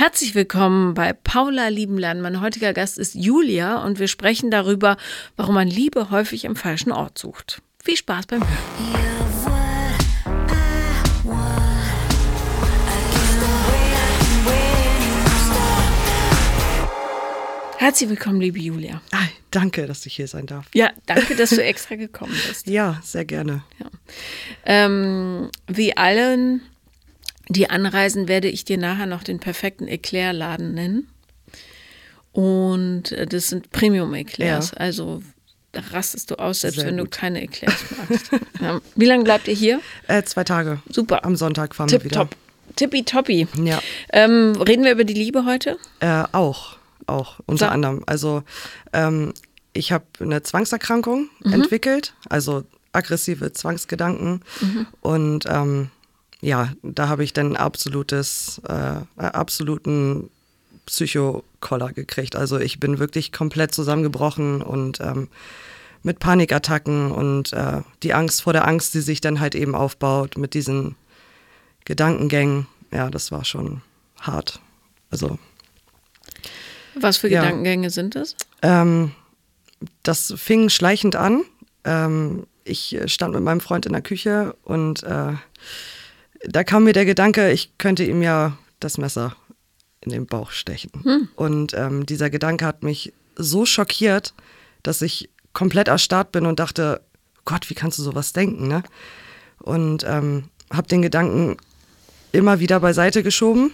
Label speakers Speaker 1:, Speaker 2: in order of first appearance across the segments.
Speaker 1: Herzlich willkommen bei Paula Liebenland. Mein heutiger Gast ist Julia und wir sprechen darüber, warum man Liebe häufig im falschen Ort sucht. Viel Spaß beim Hören. Herzlich willkommen, liebe Julia.
Speaker 2: Ah, danke, dass ich hier sein darf.
Speaker 1: Ja, danke, dass du extra gekommen bist.
Speaker 2: Ja, sehr gerne.
Speaker 1: Ja. Ähm, wie allen, die anreisen, werde ich dir nachher noch den perfekten Eclair-Laden nennen. Und äh, das sind Premium-Eclairs.
Speaker 2: Ja.
Speaker 1: Also da rastest du aus, selbst
Speaker 2: Sehr
Speaker 1: wenn du
Speaker 2: gut.
Speaker 1: keine Eclairs magst. ja. Wie lange bleibt ihr hier?
Speaker 2: Äh, zwei Tage.
Speaker 1: Super.
Speaker 2: Am Sonntag fahren wir wieder.
Speaker 1: Tipptopp. Tippitoppi.
Speaker 2: Ja,
Speaker 1: Ähm, reden wir über die Liebe heute?
Speaker 2: äh, auch, auch unter
Speaker 1: Sag-
Speaker 2: anderem. Also ähm, ich habe eine Zwangserkrankung
Speaker 1: Mhm.
Speaker 2: entwickelt, also aggressive Zwangsgedanken
Speaker 1: Mhm.
Speaker 2: und ähm, ja, da habe ich dann absolutes, äh, äh, absoluten Psychokoller gekriegt. Also ich bin wirklich komplett zusammengebrochen und ähm, mit Panikattacken und äh, die Angst vor der Angst, die sich dann halt eben aufbaut mit diesen Gedankengängen. Ja, das war schon hart. Also
Speaker 1: Was für
Speaker 2: Ja.
Speaker 1: Gedankengänge sind das?
Speaker 2: ähm, das fing schleichend an. Ähm, ich stand mit meinem Freund in der Küche und äh, da kam mir der Gedanke, ich könnte ihm ja das Messer in den Bauch stechen. Und ähm, dieser Gedanke hat mich so schockiert, dass ich komplett erstarrt bin und dachte, Gott, wie kannst du sowas denken? Ne? Und ähm, habe den Gedanken immer wieder beiseite geschoben.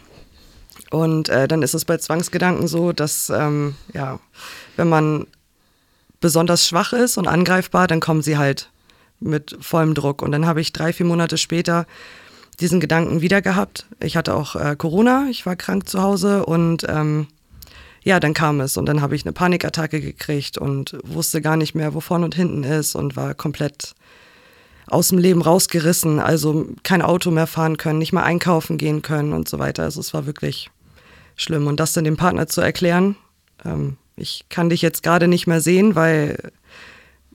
Speaker 2: Und äh, dann ist es bei Zwangsgedanken so, dass, ähm, ja, wenn man besonders schwach ist und angreifbar, dann kommen sie halt mit vollem Druck. Und dann habe ich drei, vier Monate später diesen Gedanken wieder gehabt. Ich hatte auch äh, Corona, ich war krank zu Hause und ähm, ja, dann kam es und dann habe ich eine Panikattacke gekriegt und wusste gar nicht mehr, wo vorne und hinten ist und war komplett aus dem Leben rausgerissen, also kein Auto mehr fahren können, nicht mal einkaufen gehen können und so weiter. Also es war wirklich schlimm. Und das dann dem Partner zu erklären, ähm, ich kann dich jetzt gerade nicht mehr sehen, weil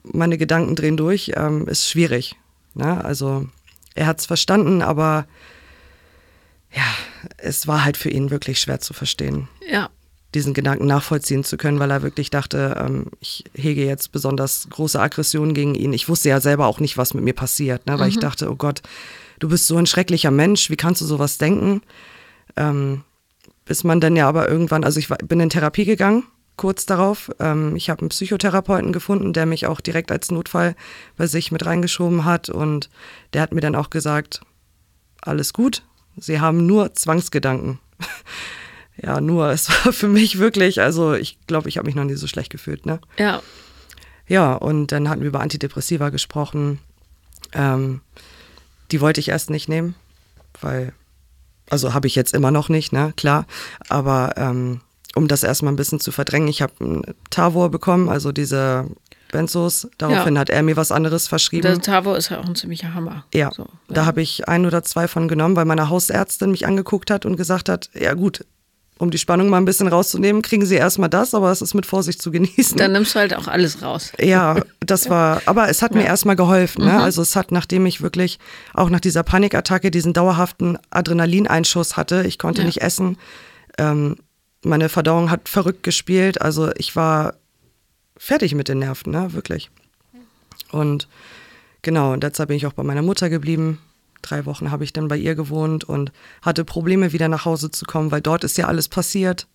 Speaker 2: meine Gedanken drehen durch, ähm, ist schwierig. Ne? Also er hat es verstanden, aber ja, es war halt für ihn wirklich schwer zu verstehen
Speaker 1: Ja.
Speaker 2: diesen Gedanken nachvollziehen zu können, weil er wirklich dachte, ähm, ich hege jetzt besonders große Aggressionen gegen ihn. Ich wusste ja selber auch nicht, was mit mir passiert, ne? weil ich dachte, oh Gott, du bist so ein schrecklicher Mensch, wie kannst du sowas denken? Ähm, bis man dann ja aber irgendwann, also ich war, bin in Therapie gegangen, kurz darauf. Ähm, ich habe einen Psychotherapeuten gefunden, der mich auch direkt als Notfall bei sich mit reingeschoben hat und der hat mir dann auch gesagt, alles gut, Sie haben nur Zwangsgedanken. Ja, nur, es war für mich wirklich, also ich glaube, ich habe mich noch nie so schlecht gefühlt, ne?
Speaker 1: Ja.
Speaker 2: Ja, und dann hatten wir über Antidepressiva gesprochen. Ähm, die wollte ich erst nicht nehmen, weil, also habe ich jetzt immer noch nicht, ne, klar. Aber ähm, um das erstmal ein bisschen zu verdrängen, ich habe einen Tavor bekommen, also diese Benzos. Daraufhin
Speaker 1: Ja.
Speaker 2: hat er mir was anderes verschrieben.
Speaker 1: Der Tavo ist ja auch ein ziemlicher Hammer.
Speaker 2: Ja,
Speaker 1: So,
Speaker 2: da habe ich ein oder zwei von genommen, weil meine Hausärztin mich angeguckt hat und gesagt hat, ja gut, um die Spannung mal ein bisschen rauszunehmen, kriegen Sie erstmal das, aber es ist mit Vorsicht zu genießen.
Speaker 1: Dann nimmst du halt auch alles raus.
Speaker 2: ja, das war, aber es hat mir erstmal geholfen. Ne? Also es hat, nachdem ich wirklich auch nach dieser Panikattacke diesen dauerhaften Adrenalineinschuss hatte, ich konnte
Speaker 1: Ja.
Speaker 2: nicht essen, ähm, meine Verdauung hat verrückt gespielt, also ich war fertig mit den Nerven, ne, wirklich. Und genau, und deshalb bin ich auch bei meiner Mutter geblieben. Drei Wochen habe ich dann bei ihr gewohnt und hatte Probleme, wieder nach Hause zu kommen, weil dort ist ja alles passiert.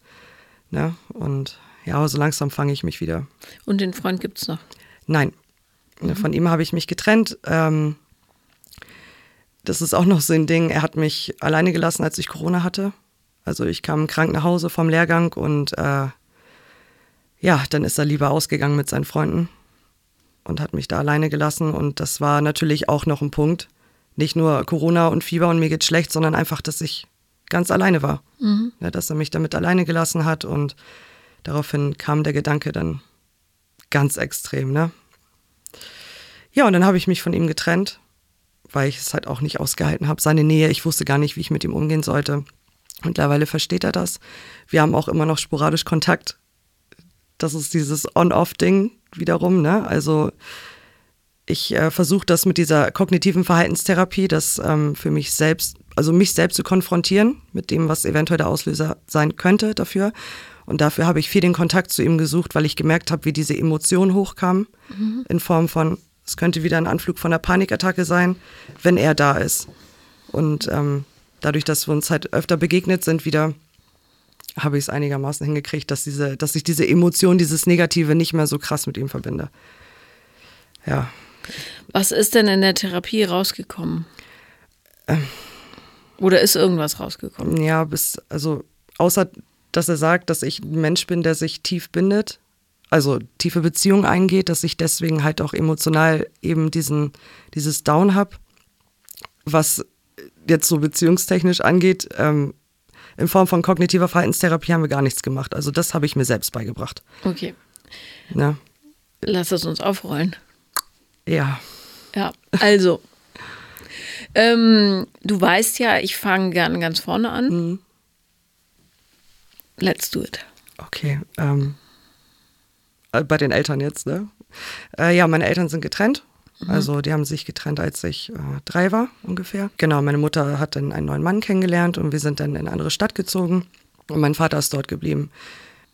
Speaker 2: Ne? Und ja, so langsam fange ich mich wieder.
Speaker 1: Und den Freund gibt's noch.
Speaker 2: Nein, Ne, von ihm habe ich mich getrennt. Ähm, das ist auch noch so ein Ding. Er hat mich alleine gelassen, als ich Corona hatte. Also ich kam krank nach Hause vom Lehrgang und äh, ja, dann ist er lieber ausgegangen mit seinen Freunden und hat mich da alleine gelassen. Und das war natürlich auch noch ein Punkt. Nicht nur Corona und Fieber und mir geht's schlecht, sondern einfach, dass ich ganz alleine war. Ja, dass er mich damit alleine gelassen hat und daraufhin kam der Gedanke dann ganz extrem, ne? Ja, und dann habe ich mich von ihm getrennt, weil ich es halt auch nicht ausgehalten habe. Seine Nähe, ich wusste gar nicht, wie ich mit ihm umgehen sollte. Mittlerweile versteht er das. Wir haben auch immer noch sporadisch Kontakt. Das ist dieses On-Off-Ding wiederum, ne? Also Ich äh, versuche das mit dieser kognitiven Verhaltenstherapie, das ähm, für mich selbst, also mich selbst zu konfrontieren mit dem, was eventuell der Auslöser sein könnte dafür. Und dafür habe ich viel den Kontakt zu ihm gesucht, weil ich gemerkt habe, wie diese Emotion hochkam mhm. in Form von, es könnte wieder ein Anflug von einer Panikattacke sein, wenn er da ist. Und ähm, dadurch, dass wir uns halt öfter begegnet sind, wieder habe ich es einigermaßen hingekriegt, dass, diese, dass ich diese Emotion, dieses Negative nicht mehr so krass mit ihm verbinde. Ja.
Speaker 1: Was ist denn in der Therapie rausgekommen? Ähm, Oder ist irgendwas rausgekommen?
Speaker 2: Ja, bis, also außer dass er sagt, dass ich ein Mensch bin, der sich tief bindet, also tiefe Beziehungen eingeht, dass ich deswegen halt auch emotional eben diesen, dieses Down habe, was jetzt so beziehungstechnisch angeht, ähm, in Form von kognitiver Verhaltenstherapie haben wir gar nichts gemacht. Also das habe ich mir selbst beigebracht.
Speaker 1: Okay. Ja. Lass es uns aufrollen.
Speaker 2: Ja.
Speaker 1: Ja, also. ähm, du weißt ja, ich fange gerne ganz vorne an. Mhm. Let's do it.
Speaker 2: Okay. Ähm, äh, bei den Eltern jetzt, ne? Äh, ja, meine Eltern sind getrennt. Mhm. Also die haben sich getrennt, als ich äh, drei war ungefähr. Genau, meine Mutter hat dann einen neuen Mann kennengelernt und wir sind dann in eine andere Stadt gezogen und mein Vater ist dort geblieben.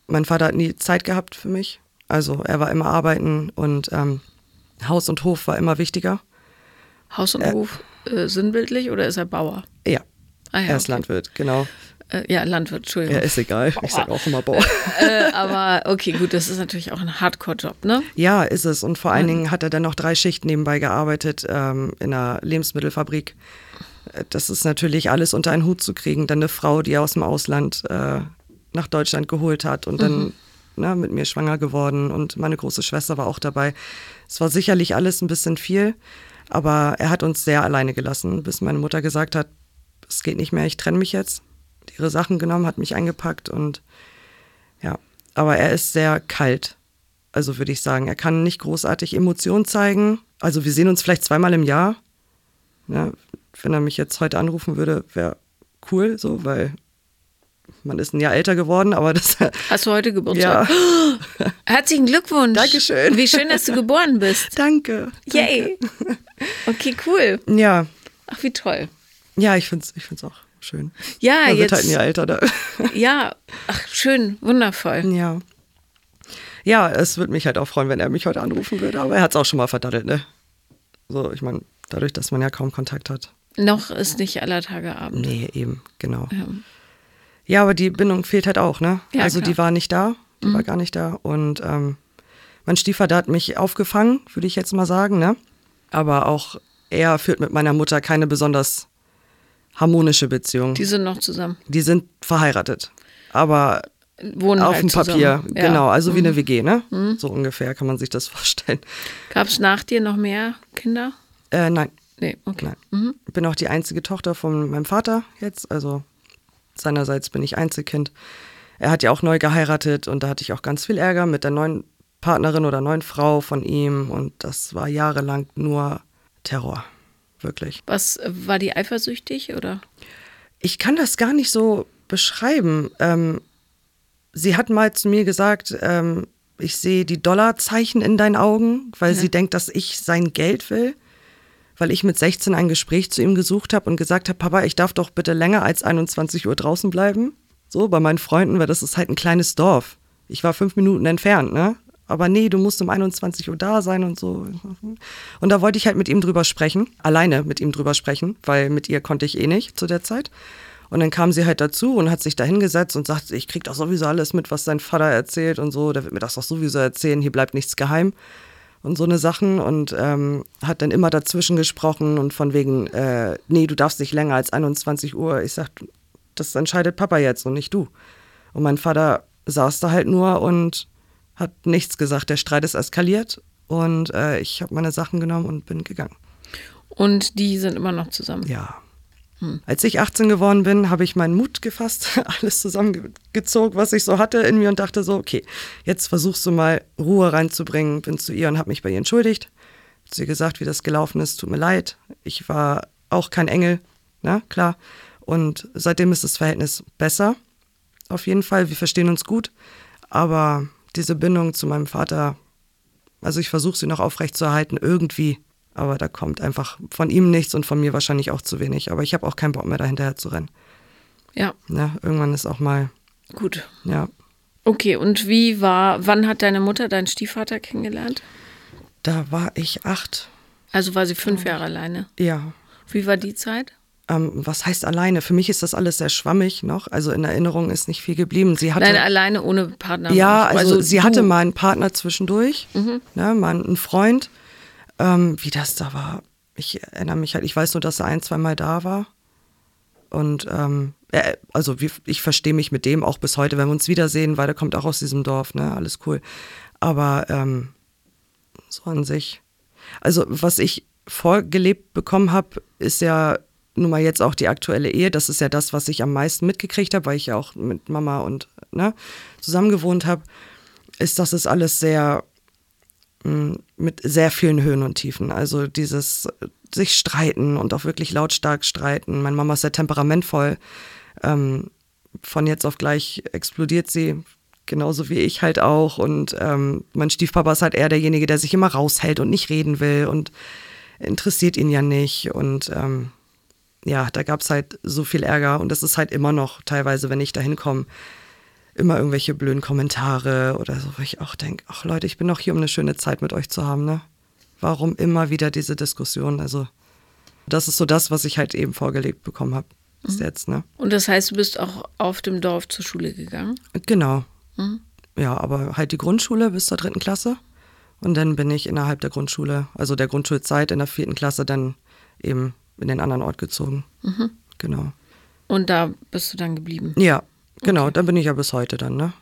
Speaker 2: Mein Vater hat nie Zeit gehabt für mich. Also er war immer arbeiten und ähm, Haus und Hof war immer wichtiger.
Speaker 1: Haus und äh, Hof äh, sinnbildlich oder ist er Bauer?
Speaker 2: Ja, ah, ja er ist okay. Landwirt, genau.
Speaker 1: Äh, ja, Landwirt, Entschuldigung.
Speaker 2: Ja, ist egal. Bauer. Ich sage auch immer Bauer.
Speaker 1: äh, aber okay, gut, das ist natürlich auch ein Hardcore-Job, ne?
Speaker 2: Ja, ist es. Und vor allen Dingen hat er dann noch drei Schichten nebenbei gearbeitet ähm, in einer Lebensmittelfabrik. Äh, das ist natürlich alles unter einen Hut zu kriegen. Dann eine Frau, die er aus dem Ausland äh, nach Deutschland geholt hat und dann mhm. ne, mit mir schwanger geworden. Und meine große Schwester war auch dabei. Es war sicherlich alles ein bisschen viel, aber er hat uns sehr alleine gelassen, bis meine Mutter gesagt hat, es geht nicht mehr, ich trenne mich jetzt ihre Sachen genommen, hat mich eingepackt und ja, aber er ist sehr kalt. Also würde ich sagen, er kann nicht großartig Emotionen zeigen. Also wir sehen uns vielleicht zweimal im Jahr. Ja, wenn er mich jetzt heute anrufen würde, wäre cool, so, weil man ist ein Jahr älter geworden, aber das.
Speaker 1: Hast du heute Geburtstag? Ja. Herzlichen Glückwunsch.
Speaker 2: Dankeschön.
Speaker 1: Wie schön, dass du geboren bist.
Speaker 2: Danke.
Speaker 1: Yay. Okay, cool.
Speaker 2: Ja.
Speaker 1: Ach, wie toll.
Speaker 2: Ja, ich finde es ich find's auch schön.
Speaker 1: Ja,
Speaker 2: Man
Speaker 1: jetzt.
Speaker 2: wird halt nie älter da.
Speaker 1: Ja, ach, schön, wundervoll.
Speaker 2: Ja. Ja, es würde mich halt auch freuen, wenn er mich heute anrufen würde, aber er hat es auch schon mal verdattelt, ne? So, ich meine, dadurch, dass man ja kaum Kontakt hat.
Speaker 1: Noch ist nicht aller Tage Abend.
Speaker 2: Nee, eben, genau. Ja, ja aber die Bindung fehlt halt auch, ne? Ja, also klar. die war nicht da, die mhm. war gar nicht da. Und ähm, mein Stiefvater hat mich aufgefangen, würde ich jetzt mal sagen, ne? Aber auch er führt mit meiner Mutter keine besonders harmonische Beziehung.
Speaker 1: Die sind noch zusammen.
Speaker 2: Die sind verheiratet. Aber
Speaker 1: Wohnen
Speaker 2: auf
Speaker 1: halt
Speaker 2: dem Papier,
Speaker 1: zusammen.
Speaker 2: genau, also mhm. wie eine WG, ne? Mhm. So ungefähr kann man sich das vorstellen.
Speaker 1: Gab es nach dir noch mehr Kinder?
Speaker 2: Äh, nein.
Speaker 1: Nee, okay.
Speaker 2: Nein. Mhm. Ich bin auch die einzige Tochter von meinem Vater jetzt, also seinerseits bin ich Einzelkind. Er hat ja auch neu geheiratet und da hatte ich auch ganz viel Ärger mit der neuen Partnerin oder neuen Frau von ihm und das war jahrelang nur Terror wirklich.
Speaker 1: Was war die eifersüchtig oder?
Speaker 2: Ich kann das gar nicht so beschreiben. Ähm, sie hat mal zu mir gesagt, ähm, ich sehe die Dollarzeichen in deinen Augen, weil ja. sie denkt, dass ich sein Geld will. Weil ich mit 16 ein Gespräch zu ihm gesucht habe und gesagt habe, Papa, ich darf doch bitte länger als 21 Uhr draußen bleiben. So, bei meinen Freunden, weil das ist halt ein kleines Dorf. Ich war fünf Minuten entfernt, ne? Aber nee, du musst um 21 Uhr da sein und so. Und da wollte ich halt mit ihm drüber sprechen, alleine mit ihm drüber sprechen, weil mit ihr konnte ich eh nicht zu der Zeit. Und dann kam sie halt dazu und hat sich da hingesetzt und sagt, ich krieg doch sowieso alles mit, was dein Vater erzählt und so, der wird mir das doch sowieso erzählen, hier bleibt nichts geheim und so eine Sachen und ähm, hat dann immer dazwischen gesprochen und von wegen, äh, nee, du darfst nicht länger als 21 Uhr. Ich sag, das entscheidet Papa jetzt und nicht du. Und mein Vater saß da halt nur und hat nichts gesagt. Der Streit ist eskaliert und äh, ich habe meine Sachen genommen und bin gegangen.
Speaker 1: Und die sind immer noch zusammen?
Speaker 2: Ja. Hm. Als ich 18 geworden bin, habe ich meinen Mut gefasst, alles zusammengezogen, was ich so hatte in mir und dachte so, okay, jetzt versuchst du mal Ruhe reinzubringen. Bin zu ihr und habe mich bei ihr entschuldigt. Hat sie gesagt, wie das gelaufen ist, tut mir leid. Ich war auch kein Engel, na klar. Und seitdem ist das Verhältnis besser. Auf jeden Fall, wir verstehen uns gut. Aber diese Bindung zu meinem Vater Also ich versuche sie noch aufrechtzuerhalten, irgendwie. Aber da kommt einfach von ihm nichts und von mir wahrscheinlich auch zu wenig. Aber ich habe auch keinen Bock mehr dahinterher zu rennen.
Speaker 1: Ja.
Speaker 2: Ne? Irgendwann ist auch mal,
Speaker 1: Gut.
Speaker 2: ja.
Speaker 1: Okay, und wie war, wann hat deine Mutter deinen Stiefvater kennengelernt?
Speaker 2: Da war ich acht.
Speaker 1: Also war sie fünf Jahre alleine.
Speaker 2: Ja.
Speaker 1: Wie war die Zeit?
Speaker 2: Ähm, was heißt alleine? Für mich ist das alles sehr schwammig noch. Also in Erinnerung ist nicht viel geblieben. Sie hatte.
Speaker 1: Nein, alleine ohne Partner.
Speaker 2: Ja, also, sie
Speaker 1: du.
Speaker 2: hatte mal einen Partner zwischendurch, ne, mal einen Freund. Ähm, wie das da war, ich erinnere mich halt, ich weiß nur, dass er ein, zweimal da war. Und ähm, er, also wie, ich verstehe mich mit dem auch bis heute, wenn wir uns wiedersehen, weil der kommt auch aus diesem Dorf, ne, alles cool. Aber ähm, so an sich. Also was ich vorgelebt bekommen habe, ist ja nun mal jetzt auch die aktuelle Ehe. Das ist ja das, was ich am meisten mitgekriegt habe, weil ich ja auch mit Mama und ne, zusammen gewohnt habe. Ist, dass es alles sehr mh, mit sehr vielen Höhen und Tiefen. Also dieses äh, sich streiten und auch wirklich lautstark streiten. Meine Mama ist sehr temperamentvoll. Ähm, von jetzt auf gleich explodiert sie, genauso wie ich halt auch. Und ähm, mein Stiefpapa ist halt eher derjenige, der sich immer raushält und nicht reden will und interessiert ihn ja nicht. Und ähm, ja, da gab es halt so viel Ärger und das ist halt immer noch teilweise, wenn ich da hinkomme, immer irgendwelche blöden Kommentare oder so, wo ich auch denke, ach Leute, ich bin doch hier, um eine schöne Zeit mit euch zu haben, ne? Warum immer wieder diese Diskussion? Also, das ist so das, was ich halt eben vorgelegt bekommen habe bis jetzt, ne?
Speaker 1: Und das heißt, du bist auch auf dem Dorf zur Schule gegangen?
Speaker 2: Genau. Ja, aber halt die Grundschule bis zur dritten Klasse. Und dann bin ich innerhalb der Grundschule, also der Grundschulzeit in der vierten Klasse, dann eben in den anderen Ort gezogen. Genau.
Speaker 1: Und da bist du dann geblieben?
Speaker 2: Ja, genau, da bin ich ja bis heute dann, ne?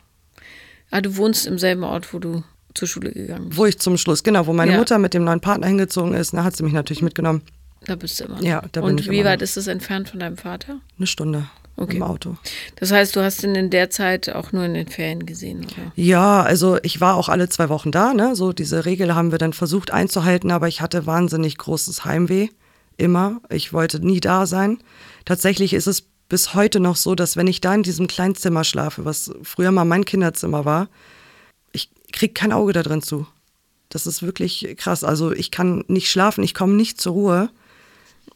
Speaker 1: Ah, du wohnst im selben Ort, wo du zur Schule gegangen bist.
Speaker 2: Wo ich zum Schluss, genau, wo meine
Speaker 1: Ja.
Speaker 2: Mutter mit dem neuen Partner hingezogen ist, ne, hat sie mich natürlich mitgenommen.
Speaker 1: Da bist du immer. noch.
Speaker 2: Ja, da bin
Speaker 1: Und
Speaker 2: ich
Speaker 1: wie weit
Speaker 2: noch.
Speaker 1: ist es entfernt von deinem Vater?
Speaker 2: Eine Stunde
Speaker 1: Okay.
Speaker 2: im Auto.
Speaker 1: Das heißt, du hast ihn in der Zeit auch nur in den Ferien gesehen, oder?
Speaker 2: Ja, also ich war auch alle zwei Wochen da, ne? So diese Regel haben wir dann versucht einzuhalten, aber ich hatte wahnsinnig großes Heimweh. Immer. Ich wollte nie da sein. Tatsächlich ist es bis heute noch so, dass wenn ich da in diesem kleinen Zimmer schlafe, was früher mal mein Kinderzimmer war, ich krieg kein Auge da drin zu. Das ist wirklich krass. Also ich kann nicht schlafen, ich komme nicht zur Ruhe.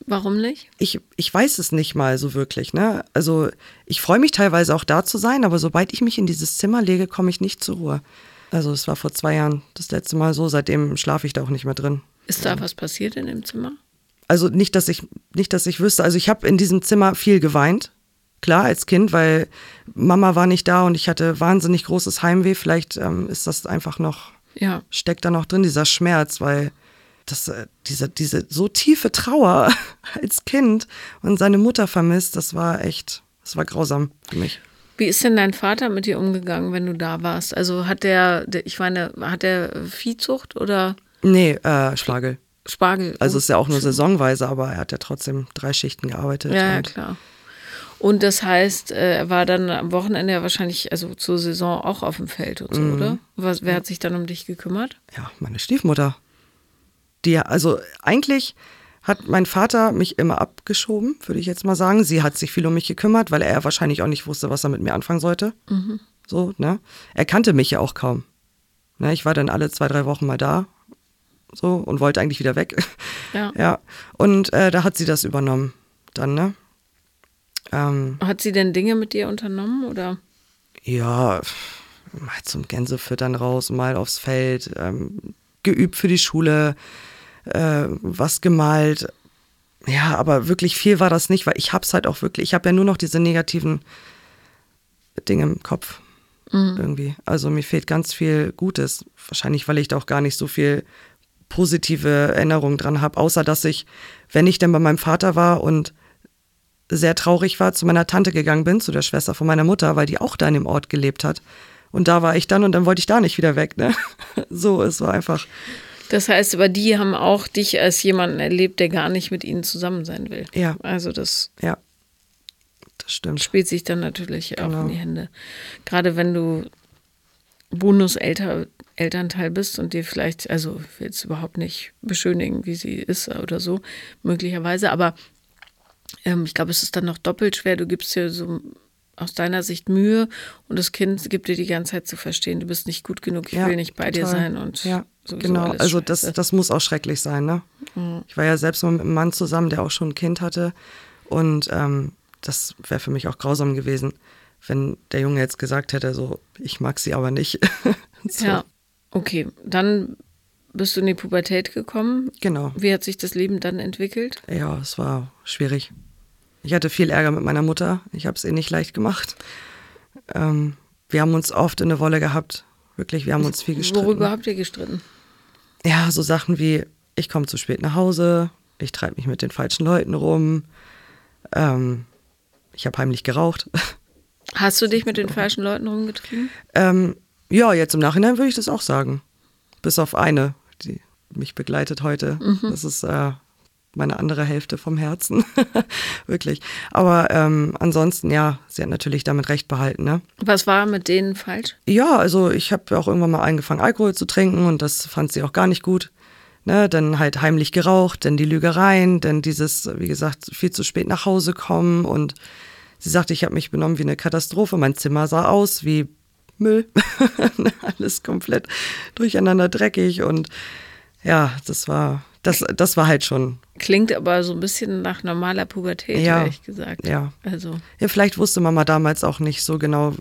Speaker 1: Warum nicht?
Speaker 2: ich, ich weiß es nicht mal so wirklich. Ne? Also ich freue mich teilweise auch da zu sein, aber sobald ich mich in dieses Zimmer lege, komme ich nicht zur Ruhe. Also es war vor zwei Jahren das letzte Mal so, seitdem schlafe ich da auch nicht mehr drin.
Speaker 1: Ist da was passiert in dem Zimmer?
Speaker 2: Also nicht, dass ich, nicht, dass ich wüsste. Also ich habe in diesem Zimmer viel geweint. Klar, als Kind, weil Mama war nicht da und ich hatte wahnsinnig großes Heimweh. Vielleicht ähm, ist das einfach noch
Speaker 1: Ja.
Speaker 2: steckt da noch drin, dieser Schmerz, weil das, äh, diese, diese so tiefe Trauer als Kind und seine Mutter vermisst, das war echt, das war grausam für mich.
Speaker 1: Wie ist denn dein Vater mit dir umgegangen, wenn du da warst? Also hat der, ich meine, hat der Viehzucht oder
Speaker 2: Nee, äh, Spargel.
Speaker 1: Spargel?
Speaker 2: Also es ist ja auch nur saisonweise, aber er hat ja trotzdem drei Schichten gearbeitet.
Speaker 1: Ja, ja, klar. Und das heißt, äh, er war dann am Wochenende ja wahrscheinlich, also zur Saison auch auf dem Feld und so,
Speaker 2: Mhm.
Speaker 1: oder? Was, wer hat sich dann um dich gekümmert?
Speaker 2: ja, meine Stiefmutter. Die, ja- also eigentlich hat mein Vater mich immer abgeschoben, würde ich jetzt mal sagen. Sie hat sich viel um mich gekümmert, weil er wahrscheinlich auch nicht wusste, was er mit mir anfangen sollte. So, ne? Er kannte mich ja auch kaum. Ne, ich war dann alle zwei, drei Wochen mal da. So, und wollte eigentlich wieder weg.
Speaker 1: Ja.
Speaker 2: ja. Und äh, da hat sie das übernommen. Dann, ne? Ähm,
Speaker 1: Hat sie denn Dinge mit dir unternommen oder?
Speaker 2: ja, mal zum Gänsefüttern raus, mal aufs Feld, ähm, geübt für die Schule, äh, was gemalt. Ja, aber wirklich viel war das nicht, weil ich hab's halt auch wirklich, ich habe ja nur noch diese negativen Dinge im Kopf. Irgendwie. Also mir fehlt ganz viel Gutes. Wahrscheinlich, weil ich da auch gar nicht so viel positive Erinnerungen dran habe, außer dass ich, wenn ich dann bei meinem Vater war und sehr traurig war, zu meiner Tante gegangen bin, zu der Schwester von meiner Mutter, weil die auch da in dem Ort gelebt hat. Und da war ich dann und dann wollte ich da nicht wieder weg. Ne? So, es war einfach.
Speaker 1: Das heißt, aber die haben auch dich als jemanden erlebt, der gar nicht mit ihnen zusammen sein will.
Speaker 2: Ja.
Speaker 1: Also das
Speaker 2: Ja, das stimmt.
Speaker 1: spielt sich dann natürlich auch
Speaker 2: Genau.
Speaker 1: in die Hände. Gerade wenn du Bonuselternteil bist und dir vielleicht, also ich will jetzt überhaupt nicht beschönigen, wie sie ist oder so, möglicherweise, aber ähm, ich glaube, es ist dann noch doppelt schwer. Du gibst dir so aus deiner Sicht Mühe und das Kind gibt dir die ganze Zeit zu verstehen, du bist nicht gut genug, ich
Speaker 2: Ja,
Speaker 1: will nicht bei dir
Speaker 2: total.
Speaker 1: sein und
Speaker 2: Ja. genau, also das, das muss auch schrecklich sein, ne? Mhm. Ich war ja selbst mal mit einem Mann zusammen, der auch schon ein Kind hatte. Und ähm, das wäre für mich auch grausam gewesen, wenn der Junge jetzt gesagt hätte, so, ich mag sie aber nicht.
Speaker 1: so. Ja, okay. Dann bist du in die Pubertät gekommen.
Speaker 2: Genau.
Speaker 1: Wie hat sich das Leben dann entwickelt?
Speaker 2: Ja, es war schwierig. Ich hatte viel Ärger mit meiner Mutter. Ich habe es ihr nicht leicht gemacht. Ähm, wir haben uns oft in der Wolle gehabt. Wirklich, wir haben uns viel gestritten.
Speaker 1: Worüber habt ihr gestritten?
Speaker 2: Ja, so Sachen wie, ich komme zu spät nach Hause, ich treibe mich mit den falschen Leuten rum, ähm, ich habe heimlich geraucht.
Speaker 1: Hast du dich mit den falschen Leuten rumgetrieben?
Speaker 2: Ähm, ja, jetzt im Nachhinein würde ich das auch sagen. Bis auf eine, die mich begleitet heute. Mhm. Das ist äh, meine andere Hälfte vom Herzen. Wirklich. Aber ähm, ansonsten, ja, sie hat natürlich damit recht behalten. Ne?
Speaker 1: Was war mit denen falsch?
Speaker 2: Ja, also ich habe auch irgendwann mal angefangen, Alkohol zu trinken und das fand sie auch gar nicht gut. Ne, dann halt heimlich geraucht, dann die Lügereien, dann dieses, wie gesagt, viel zu spät nach Hause kommen und sie sagte, ich habe mich benommen wie eine Katastrophe. Mein Zimmer sah aus wie Müll. Alles komplett durcheinander dreckig und ja, das war, das, das war halt schon.
Speaker 1: Klingt aber so ein bisschen nach normaler Pubertät, ja, ehrlich gesagt.
Speaker 2: Ja.
Speaker 1: Also.
Speaker 2: Ja, vielleicht wusste Mama damals auch nicht so genau,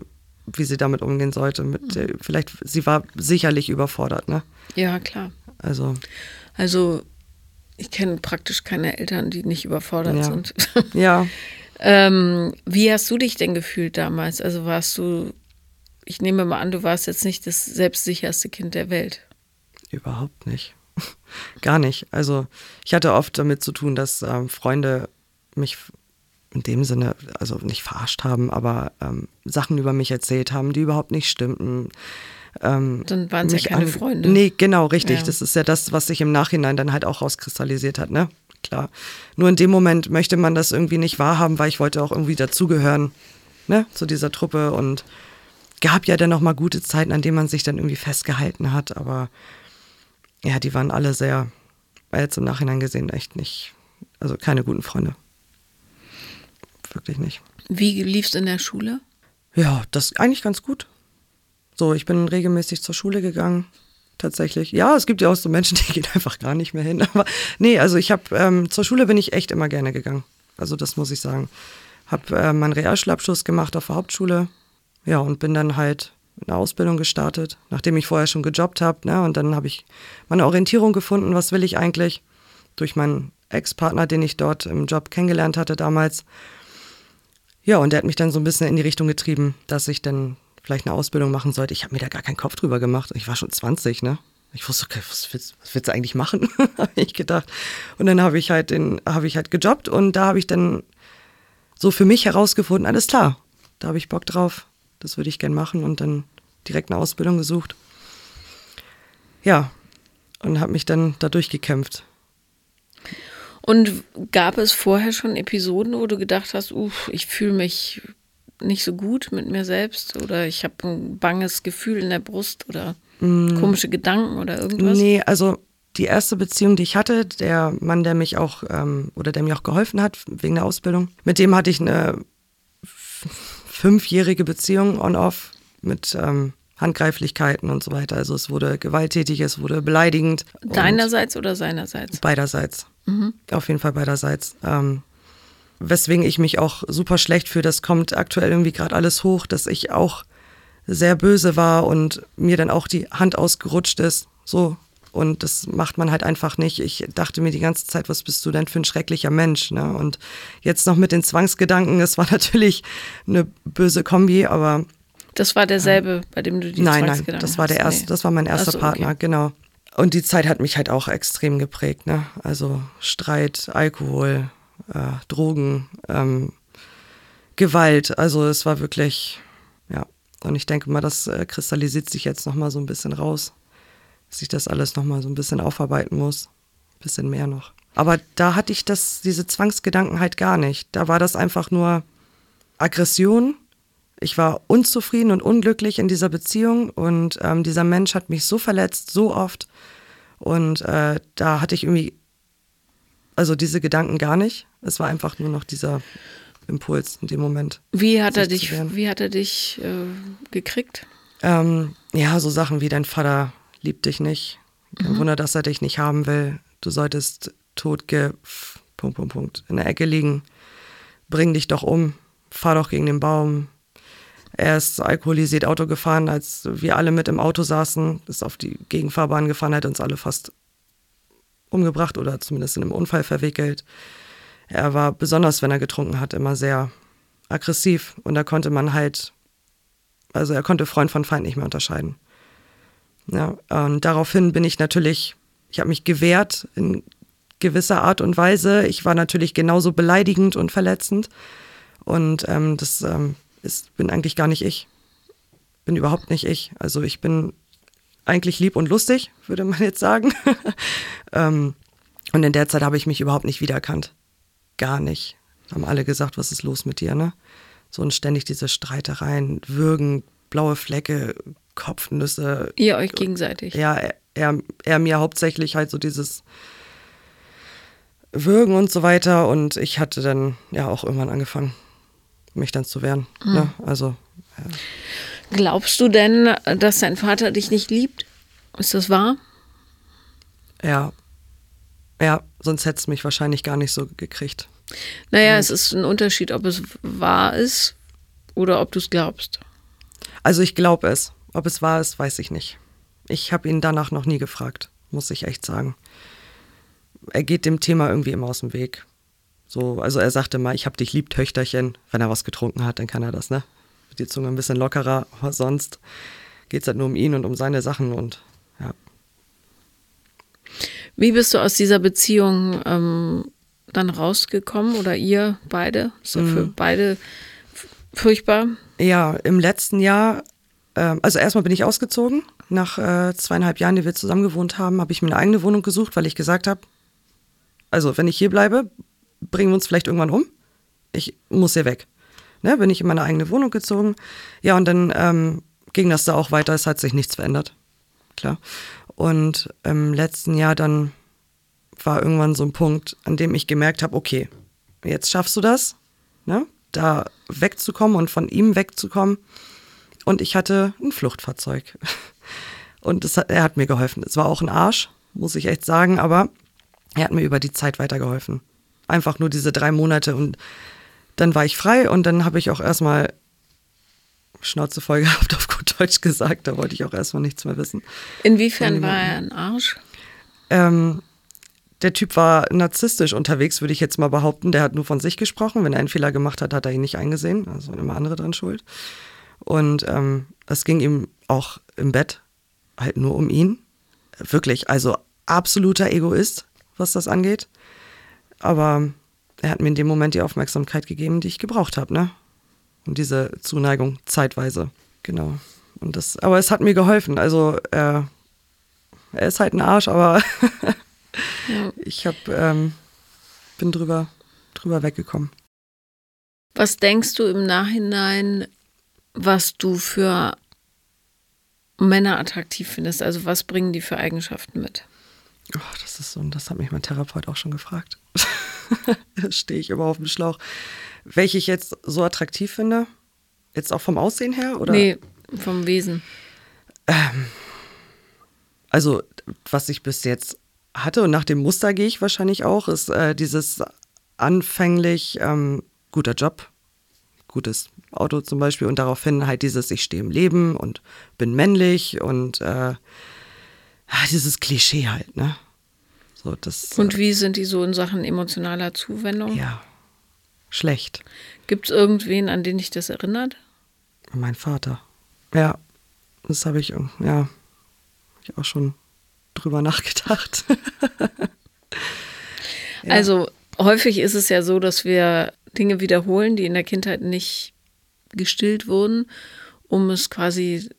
Speaker 2: wie sie damit umgehen sollte. Mit, mhm. Vielleicht, sie war sicherlich überfordert, ne?
Speaker 1: Ja, klar.
Speaker 2: Also.
Speaker 1: Also, ich kenne praktisch keine Eltern, die nicht überfordert
Speaker 2: ja.
Speaker 1: sind.
Speaker 2: Ja.
Speaker 1: ähm, wie hast du dich denn gefühlt damals? Also warst du, ich nehme mal an, du warst jetzt nicht das selbstsicherste Kind der Welt.
Speaker 2: Überhaupt nicht. Gar nicht. Also ich hatte oft damit zu tun, dass ähm, Freunde mich in dem Sinne, also nicht verarscht haben, aber ähm, Sachen über mich erzählt haben, die überhaupt nicht stimmten.
Speaker 1: Ähm, dann waren es ja keine Freunde.
Speaker 2: Nee, genau, richtig. Ja. Das ist ja das, was sich im Nachhinein dann halt auch rauskristallisiert hat, ne? Klar. Nur in dem Moment möchte man das irgendwie nicht wahrhaben, weil ich wollte auch irgendwie dazugehören, ne? Zu dieser Truppe und gab ja dann noch mal gute Zeiten, an denen man sich dann irgendwie festgehalten hat, aber ja, die waren alle sehr, jetzt im Nachhinein gesehen echt nicht, also keine guten Freunde. Wirklich nicht.
Speaker 1: Wie lief es in der Schule?
Speaker 2: Ja, das eigentlich ganz gut. So, ich bin regelmäßig zur Schule gegangen. Tatsächlich. Ja, es gibt ja auch so Menschen, die gehen einfach gar nicht mehr hin. Aber nee, also ich habe ähm, zur Schule bin ich echt immer gerne gegangen. Also das muss ich sagen. Habe äh, meinen Realschulabschluss gemacht auf der Hauptschule. Ja, und bin dann halt eine Ausbildung gestartet, nachdem ich vorher schon gejobbt habe. Ne? Und dann habe ich meine Orientierung gefunden, was will ich eigentlich, durch meinen Ex-Partner, den ich dort im Job kennengelernt hatte damals. Ja, und der hat mich dann so ein bisschen in die Richtung getrieben, dass ich dann vielleicht eine Ausbildung machen sollte. Ich habe mir da gar keinen Kopf drüber gemacht. Ich war schon 20, ne? Ich wusste, okay, was willst, was willst du eigentlich machen? habe ich gedacht. Und dann habe ich halt den, habe ich halt gejobbt und da habe ich dann so für mich herausgefunden, alles klar, da habe ich Bock drauf. Das würde ich gern machen und dann direkt eine Ausbildung gesucht. Ja, und habe mich dann da durchgekämpft.
Speaker 1: Und gab es vorher schon Episoden, wo du gedacht hast, uff, ich fühle mich nicht so gut mit mir selbst oder ich habe ein banges Gefühl in der Brust oder mm. komische Gedanken oder irgendwas?
Speaker 2: Nee, also die erste Beziehung, die ich hatte, der Mann, der mich auch ähm, oder der mir auch geholfen hat wegen der Ausbildung, mit dem hatte ich eine fünfjährige Beziehung on-off mit ähm, Handgreiflichkeiten und so weiter. Also es wurde gewalttätig, es wurde beleidigend.
Speaker 1: Deinerseits oder seinerseits?
Speaker 2: Beiderseits. Mhm. Auf jeden Fall beiderseits. Ähm, weswegen ich mich auch super schlecht fühle. Das kommt aktuell irgendwie gerade alles hoch, dass ich auch sehr böse war und mir dann auch die Hand ausgerutscht ist. So. Und das macht man halt einfach nicht. Ich dachte mir die ganze Zeit, was bist du denn für ein schrecklicher Mensch? Ne? Und jetzt noch mit den Zwangsgedanken, es war natürlich eine böse Kombi, aber.
Speaker 1: Das war derselbe, bei dem du die
Speaker 2: nein, Zwangsgedanken Nein, das war der erste, nee. das war mein erster so, Partner, okay. genau. Und die Zeit hat mich halt auch extrem geprägt, ne? Also Streit, Alkohol, äh, Drogen, ähm, Gewalt. Also es war wirklich, ja. Und ich denke mal, das äh, kristallisiert sich jetzt nochmal so ein bisschen raus, dass ich das alles nochmal so ein bisschen aufarbeiten muss. Bisschen mehr noch. Aber da hatte ich das, diese Zwangsgedanken halt gar nicht. Da war das einfach nur Aggression. Ich war unzufrieden und unglücklich in dieser Beziehung und ähm, dieser Mensch hat mich so verletzt, so oft. Und äh, da hatte ich irgendwie also diese Gedanken gar nicht. Es war einfach nur noch dieser Impuls in dem Moment.
Speaker 1: Wie hat er dich, wie hat er dich äh, gekriegt?
Speaker 2: Ähm, ja, so Sachen wie dein Vater liebt dich nicht. Kein mhm. Wunder, dass er dich nicht haben will. Du solltest tot ge Punkt, Punkt, Punkt, in der Ecke liegen. Bring dich doch um. Fahr doch gegen den Baum. Er ist alkoholisiert Auto gefahren, als wir alle mit im Auto saßen, ist auf die Gegenfahrbahn gefahren, hat uns alle fast umgebracht oder zumindest in einem Unfall verwickelt. Er war besonders, wenn er getrunken hat, immer sehr aggressiv und da konnte man halt, also er konnte Freund von Feind nicht mehr unterscheiden. Ja, und daraufhin bin ich natürlich, ich habe mich gewehrt in gewisser Art und Weise. Ich war natürlich genauso beleidigend und verletzend und ähm, das ähm, ist, bin eigentlich gar nicht ich. Bin überhaupt nicht ich. Also ich bin eigentlich lieb und lustig, würde man jetzt sagen. ähm, und in der Zeit habe ich mich überhaupt nicht wiedererkannt. Gar nicht. Haben alle gesagt, was ist los mit dir, ne? So und ständig diese Streitereien, Würgen, blaue Flecke, Kopfnüsse.
Speaker 1: Ihr euch gegenseitig.
Speaker 2: Ja, er, er mir hauptsächlich halt so dieses Würgen und so weiter. Und ich hatte dann ja auch irgendwann angefangen, mich dann zu wehren. Mhm. Ne? Also. Ja.
Speaker 1: Glaubst du denn, dass dein Vater dich nicht liebt? Ist das wahr?
Speaker 2: Ja. Ja, sonst hätte es mich wahrscheinlich gar nicht so gekriegt.
Speaker 1: Naja, ja. es ist ein Unterschied, ob es wahr ist oder ob du es glaubst.
Speaker 2: Also ich glaube es. Ob es wahr ist, weiß ich nicht. Ich habe ihn danach noch nie gefragt, muss ich echt sagen. Er geht dem Thema irgendwie immer aus dem Weg. So, also er sagte mal, ich hab dich lieb, Töchterchen. Wenn er was getrunken hat, dann kann er das, ne? Die Zunge ein bisschen lockerer, aber sonst geht es halt nur um ihn und um seine Sachen und ja.
Speaker 1: Wie bist du aus dieser Beziehung ähm, dann rausgekommen oder ihr beide? Ist ja für mhm. beide furchtbar?
Speaker 2: Ja, im letzten Jahr, äh, also erstmal bin ich ausgezogen. Nach äh, zweieinhalb Jahren, die wir zusammen gewohnt haben, habe ich mir eine eigene Wohnung gesucht, weil ich gesagt habe, also wenn ich hier bleibe, bringen wir uns vielleicht irgendwann um. Ich muss hier weg. Ne, bin ich in meine eigene Wohnung gezogen. Ja, und dann ähm, ging das da auch weiter. Es hat sich nichts verändert. Klar. Und im letzten Jahr dann war irgendwann so ein Punkt, an dem ich gemerkt habe, okay, jetzt schaffst du das, ne? da wegzukommen und von ihm wegzukommen. Und ich hatte ein Fluchtfahrzeug. Und hat, er hat mir geholfen. Es war auch ein Arsch, muss ich echt sagen, aber er hat mir über die Zeit weitergeholfen. Einfach nur diese drei Monate und dann war ich frei und dann habe ich auch erstmal Schnauze voll gehabt, auf gut Deutsch gesagt. Da wollte ich auch erstmal nichts mehr wissen.
Speaker 1: Inwiefern war er ein Arsch?
Speaker 2: Ähm, der Typ war narzisstisch unterwegs, würde ich jetzt mal behaupten. Der hat nur von sich gesprochen. Wenn er einen Fehler gemacht hat, hat er ihn nicht eingesehen. Also immer andere dran schuld. Und ähm, es ging ihm auch im Bett halt nur um ihn. Wirklich, also absoluter Egoist, was das angeht. Aber er hat mir in dem Moment die Aufmerksamkeit gegeben, die ich gebraucht habe, ne? Und diese Zuneigung zeitweise, genau. Und das, aber es hat mir geholfen. Also äh, er ist halt ein Arsch, aber Ja. Ich hab, ähm, bin drüber, drüber weggekommen.
Speaker 1: Was denkst du im Nachhinein, was du für Männer attraktiv findest? Also was bringen die für Eigenschaften mit?
Speaker 2: Oh, das ist so, und das hat mich mein Therapeut auch schon gefragt. stehe ich immer auf dem Schlauch. Welche ich jetzt so attraktiv finde? Jetzt auch vom Aussehen her? Oder?
Speaker 1: Nee, vom Wesen.
Speaker 2: Ähm, also, was ich bis jetzt hatte und nach dem Muster gehe ich wahrscheinlich auch, ist äh, dieses anfänglich ähm, guter Job, gutes Auto zum Beispiel und daraufhin halt dieses ich stehe im Leben und bin männlich und äh, dieses Klischee halt, ne? So, das,
Speaker 1: und äh, wie sind die so in Sachen emotionaler Zuwendung?
Speaker 2: Ja, schlecht.
Speaker 1: Gibt es irgendwen, an den dich das erinnert?
Speaker 2: Mein Vater. Ja, das habe ich, ja, ich auch schon drüber nachgedacht.
Speaker 1: ja. Also häufig ist es ja so, dass wir Dinge wiederholen, die in der Kindheit nicht gestillt wurden, um es quasi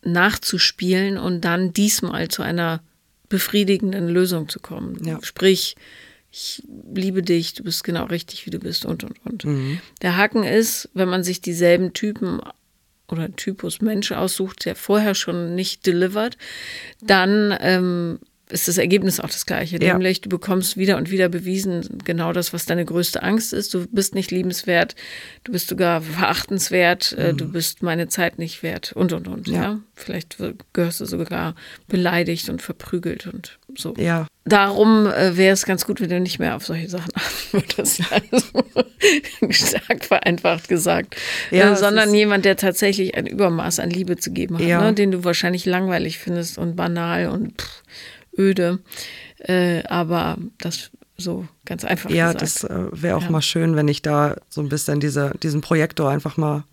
Speaker 1: nachzuspielen und dann diesmal zu einer befriedigenden Lösung zu kommen. Ja. Sprich, ich liebe dich, du bist genau richtig, wie du bist und und und. Mhm. Der Haken ist, wenn man sich dieselben Typen oder Typus Mensch aussucht, der vorher schon nicht delivert, dann ähm, ist das Ergebnis auch das gleiche. Ja. Nämlich, du bekommst wieder und wieder bewiesen, genau das, was deine größte Angst ist. Du bist nicht liebenswert, du bist sogar verachtenswert, äh, mhm. du bist meine Zeit nicht wert und und und. Ja. ja? Vielleicht gehörst du sogar beleidigt und verprügelt und so.
Speaker 2: Ja.
Speaker 1: Darum äh, wäre es ganz gut, wenn du nicht mehr auf solche Sachen antwortest. Also, stark vereinfacht gesagt. Ja, äh, sondern jemand, der tatsächlich ein Übermaß an Liebe zu geben hat, ja. ne? den du wahrscheinlich langweilig findest und banal und pff, öde. Äh, aber das so ganz einfach
Speaker 2: ja,
Speaker 1: gesagt.
Speaker 2: das äh, wäre auch ja. mal schön, wenn ich da so ein bisschen diese, diesen Projektor einfach mal,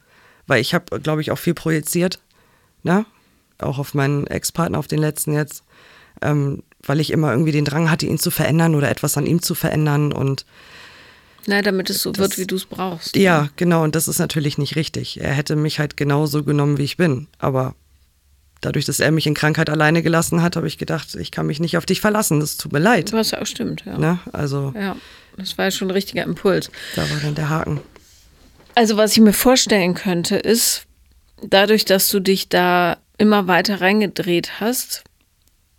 Speaker 2: weil ich habe, glaube ich, auch viel projiziert, ne? Auch auf meinen Ex-Partner, auf den letzten jetzt, ähm, weil ich immer irgendwie den Drang hatte, ihn zu verändern oder etwas an ihm zu verändern und
Speaker 1: na, damit es so das, wird, wie du es brauchst.
Speaker 2: Ja, genau, und das ist natürlich nicht richtig. Er hätte mich halt genauso genommen, wie ich bin, aber dadurch, dass er mich in Krankheit alleine gelassen hat, habe ich gedacht, ich kann mich nicht auf dich verlassen. Das tut mir leid.
Speaker 1: Was ja auch stimmt, ja.
Speaker 2: Ne? Also,
Speaker 1: ja, das war ja schon ein richtiger Impuls.
Speaker 2: Da war dann der Haken.
Speaker 1: Also, was ich mir vorstellen könnte, ist, dadurch, dass du dich da immer weiter reingedreht hast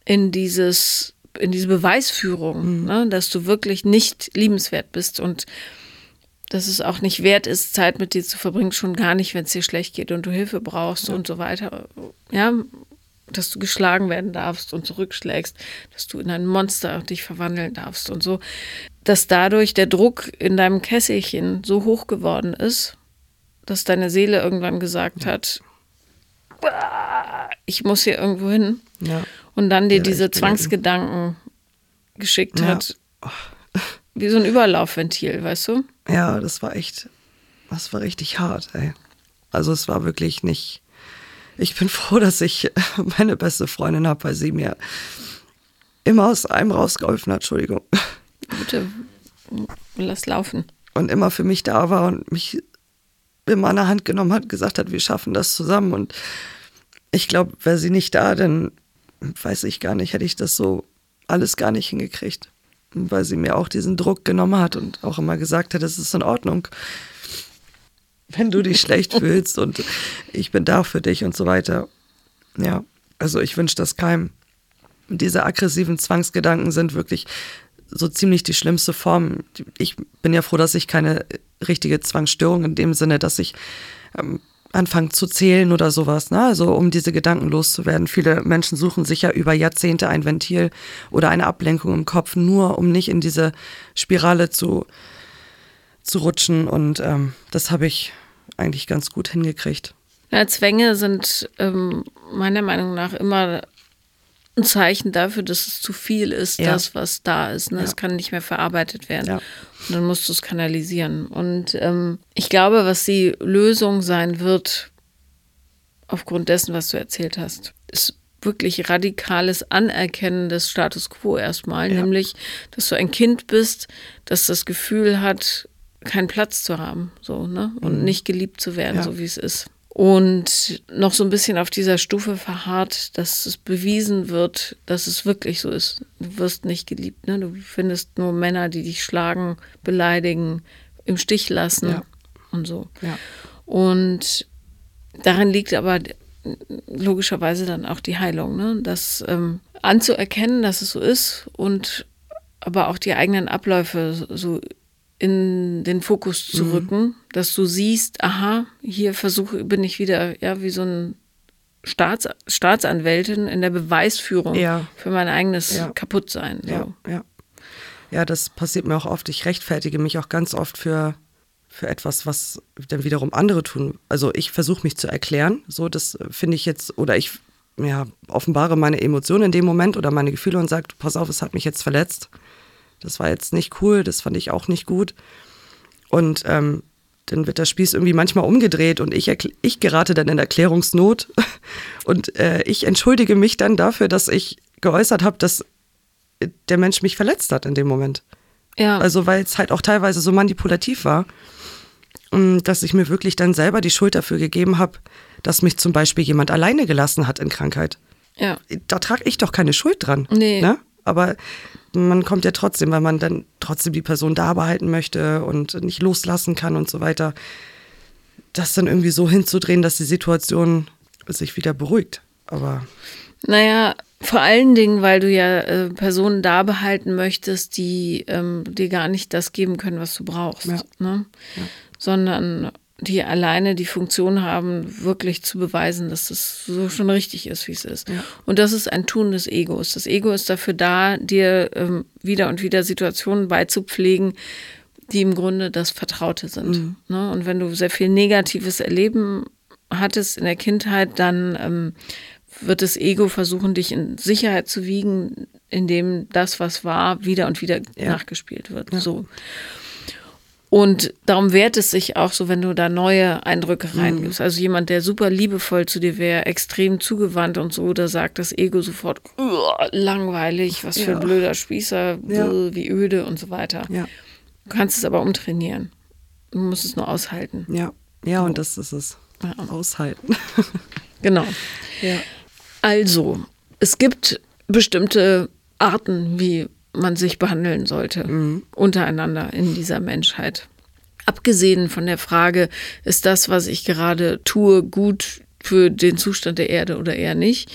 Speaker 1: in dieses in diese Beweisführung, mhm. ne, dass du wirklich nicht liebenswert bist und dass es auch nicht wert ist, Zeit mit dir zu verbringen, schon gar nicht, wenn es dir schlecht geht und du Hilfe brauchst ja. und so weiter. Ja, dass du geschlagen werden darfst und zurückschlägst, dass du in ein Monster dich verwandeln darfst und so. Dass dadurch der Druck in deinem Kesselchen so hoch geworden ist, dass deine Seele irgendwann gesagt ja. hat, ich muss hier irgendwo hin.
Speaker 2: Ja.
Speaker 1: Und dann dir diese Zwangsgedanken geschickt hat. Wie so ein Überlaufventil, weißt du?
Speaker 2: Ja, das war echt, das war richtig hart, ey. Also es war wirklich nicht. Ich bin froh, dass ich meine beste Freundin habe, weil sie mir immer aus einem rausgeholfen hat, Entschuldigung.
Speaker 1: Bitte, lass laufen.
Speaker 2: Und immer für mich da war und mich immer an der Hand genommen hat, gesagt hat, wir schaffen das zusammen. Und ich glaube, wäre sie nicht da, dann weiß ich gar nicht, hätte ich das so alles gar nicht hingekriegt weil sie mir auch diesen Druck genommen hat und auch immer gesagt hat, es ist in Ordnung, wenn du dich schlecht fühlst und ich bin da für dich und so weiter. Ja, also ich wünsche das keinem. Diese aggressiven Zwangsgedanken sind wirklich so ziemlich die schlimmste Form. Ich bin ja froh, dass ich keine richtige Zwangsstörung in dem Sinne, dass ich ähm, anfangen zu zählen oder sowas, ne? Also um diese Gedanken loszuwerden. Viele Menschen suchen sich ja über Jahrzehnte ein Ventil oder eine Ablenkung im Kopf, nur um nicht in diese Spirale zu, zu rutschen. Und ähm, das habe ich eigentlich ganz gut hingekriegt.
Speaker 1: Ja, Zwänge sind ähm, meiner Meinung nach immer ein Zeichen dafür, dass es zu viel ist, ja. das, was da ist. Ne? Ja. Es kann nicht mehr verarbeitet werden. Ja. Und dann musst du es kanalisieren. Und ähm, ich glaube, was die Lösung sein wird, aufgrund dessen, was du erzählt hast, ist wirklich radikales Anerkennen des Status quo erstmal. Nämlich, dass du ein Kind bist, das das Gefühl hat, keinen Platz zu haben, so, ne? Und mhm. nicht geliebt zu werden, so wie es ist und noch so ein bisschen auf dieser Stufe verharrt, dass es bewiesen wird, dass es wirklich so ist. Du wirst nicht geliebt, ne? Du findest nur Männer, die dich schlagen, beleidigen, im Stich lassen ja. und so.
Speaker 2: Ja.
Speaker 1: Und darin liegt aber logischerweise dann auch die Heilung, ne? Das ähm, anzuerkennen, dass es so ist und aber auch die eigenen Abläufe so in den Fokus zu mhm. rücken, dass du siehst, aha, hier versuche, bin ich wieder, ja, wie so ein Staats, Staatsanwältin in der Beweisführung
Speaker 2: ja.
Speaker 1: für mein eigenes ja. Kaputtsein. So.
Speaker 2: Ja, ja. ja, das passiert mir auch oft. Ich rechtfertige mich auch ganz oft für, für etwas, was dann wiederum andere tun. Also ich versuche mich zu erklären, so das finde ich jetzt, oder ich ja, offenbare meine Emotionen in dem Moment oder meine Gefühle und sage, pass auf, es hat mich jetzt verletzt das war jetzt nicht cool, das fand ich auch nicht gut. Und ähm, dann wird der Spieß irgendwie manchmal umgedreht und ich, ich gerate dann in Erklärungsnot und äh, ich entschuldige mich dann dafür, dass ich geäußert habe, dass der Mensch mich verletzt hat in dem Moment.
Speaker 1: Ja.
Speaker 2: Also weil es halt auch teilweise so manipulativ war, mm, dass ich mir wirklich dann selber die Schuld dafür gegeben habe, dass mich zum Beispiel jemand alleine gelassen hat in Krankheit.
Speaker 1: Ja.
Speaker 2: Da trage ich doch keine Schuld dran.
Speaker 1: Nee.
Speaker 2: Ne? Aber man kommt ja trotzdem, weil man dann trotzdem die Person da behalten möchte und nicht loslassen kann und so weiter. Das dann irgendwie so hinzudrehen, dass die Situation sich wieder beruhigt. Aber.
Speaker 1: Naja, Vor allen Dingen, weil du ja äh, Personen da behalten möchtest, die ähm, dir gar nicht das geben können, was du brauchst.
Speaker 2: Ja.
Speaker 1: Ne?
Speaker 2: Ja.
Speaker 1: Sondern die alleine die Funktion haben, wirklich zu beweisen, dass das so schon richtig ist, wie es ist.
Speaker 2: Ja.
Speaker 1: Und das ist ein Tun des Egos. Das Ego ist dafür da, dir ähm, wieder und wieder Situationen beizupflegen, die im Grunde das Vertraute sind. Ne? Und wenn du sehr viel negatives Erleben hattest in der Kindheit, dann ähm, wird das Ego versuchen, dich in Sicherheit zu wiegen, indem das, was war, wieder und wieder
Speaker 2: Ja.
Speaker 1: nachgespielt wird. So. Und darum wehrt es sich auch so, wenn du da neue Eindrücke reingibst. Also jemand, der super liebevoll zu dir wäre, extrem zugewandt und so, da sagt das Ego sofort, "Uah, langweilig, was für ein
Speaker 2: Ja.
Speaker 1: blöder Spießer,
Speaker 2: Ja.
Speaker 1: wie öde und so weiter.
Speaker 2: Ja,
Speaker 1: Du kannst es aber umtrainieren. Du musst es nur aushalten.
Speaker 2: ja, ja, und das ist es. Aushalten.
Speaker 1: Genau.
Speaker 2: Ja.
Speaker 1: Also, es gibt bestimmte Arten, wie man sich behandeln sollte untereinander in dieser Menschheit. Abgesehen von der Frage, ist das, was ich gerade tue, gut für den Zustand der Erde oder eher nicht,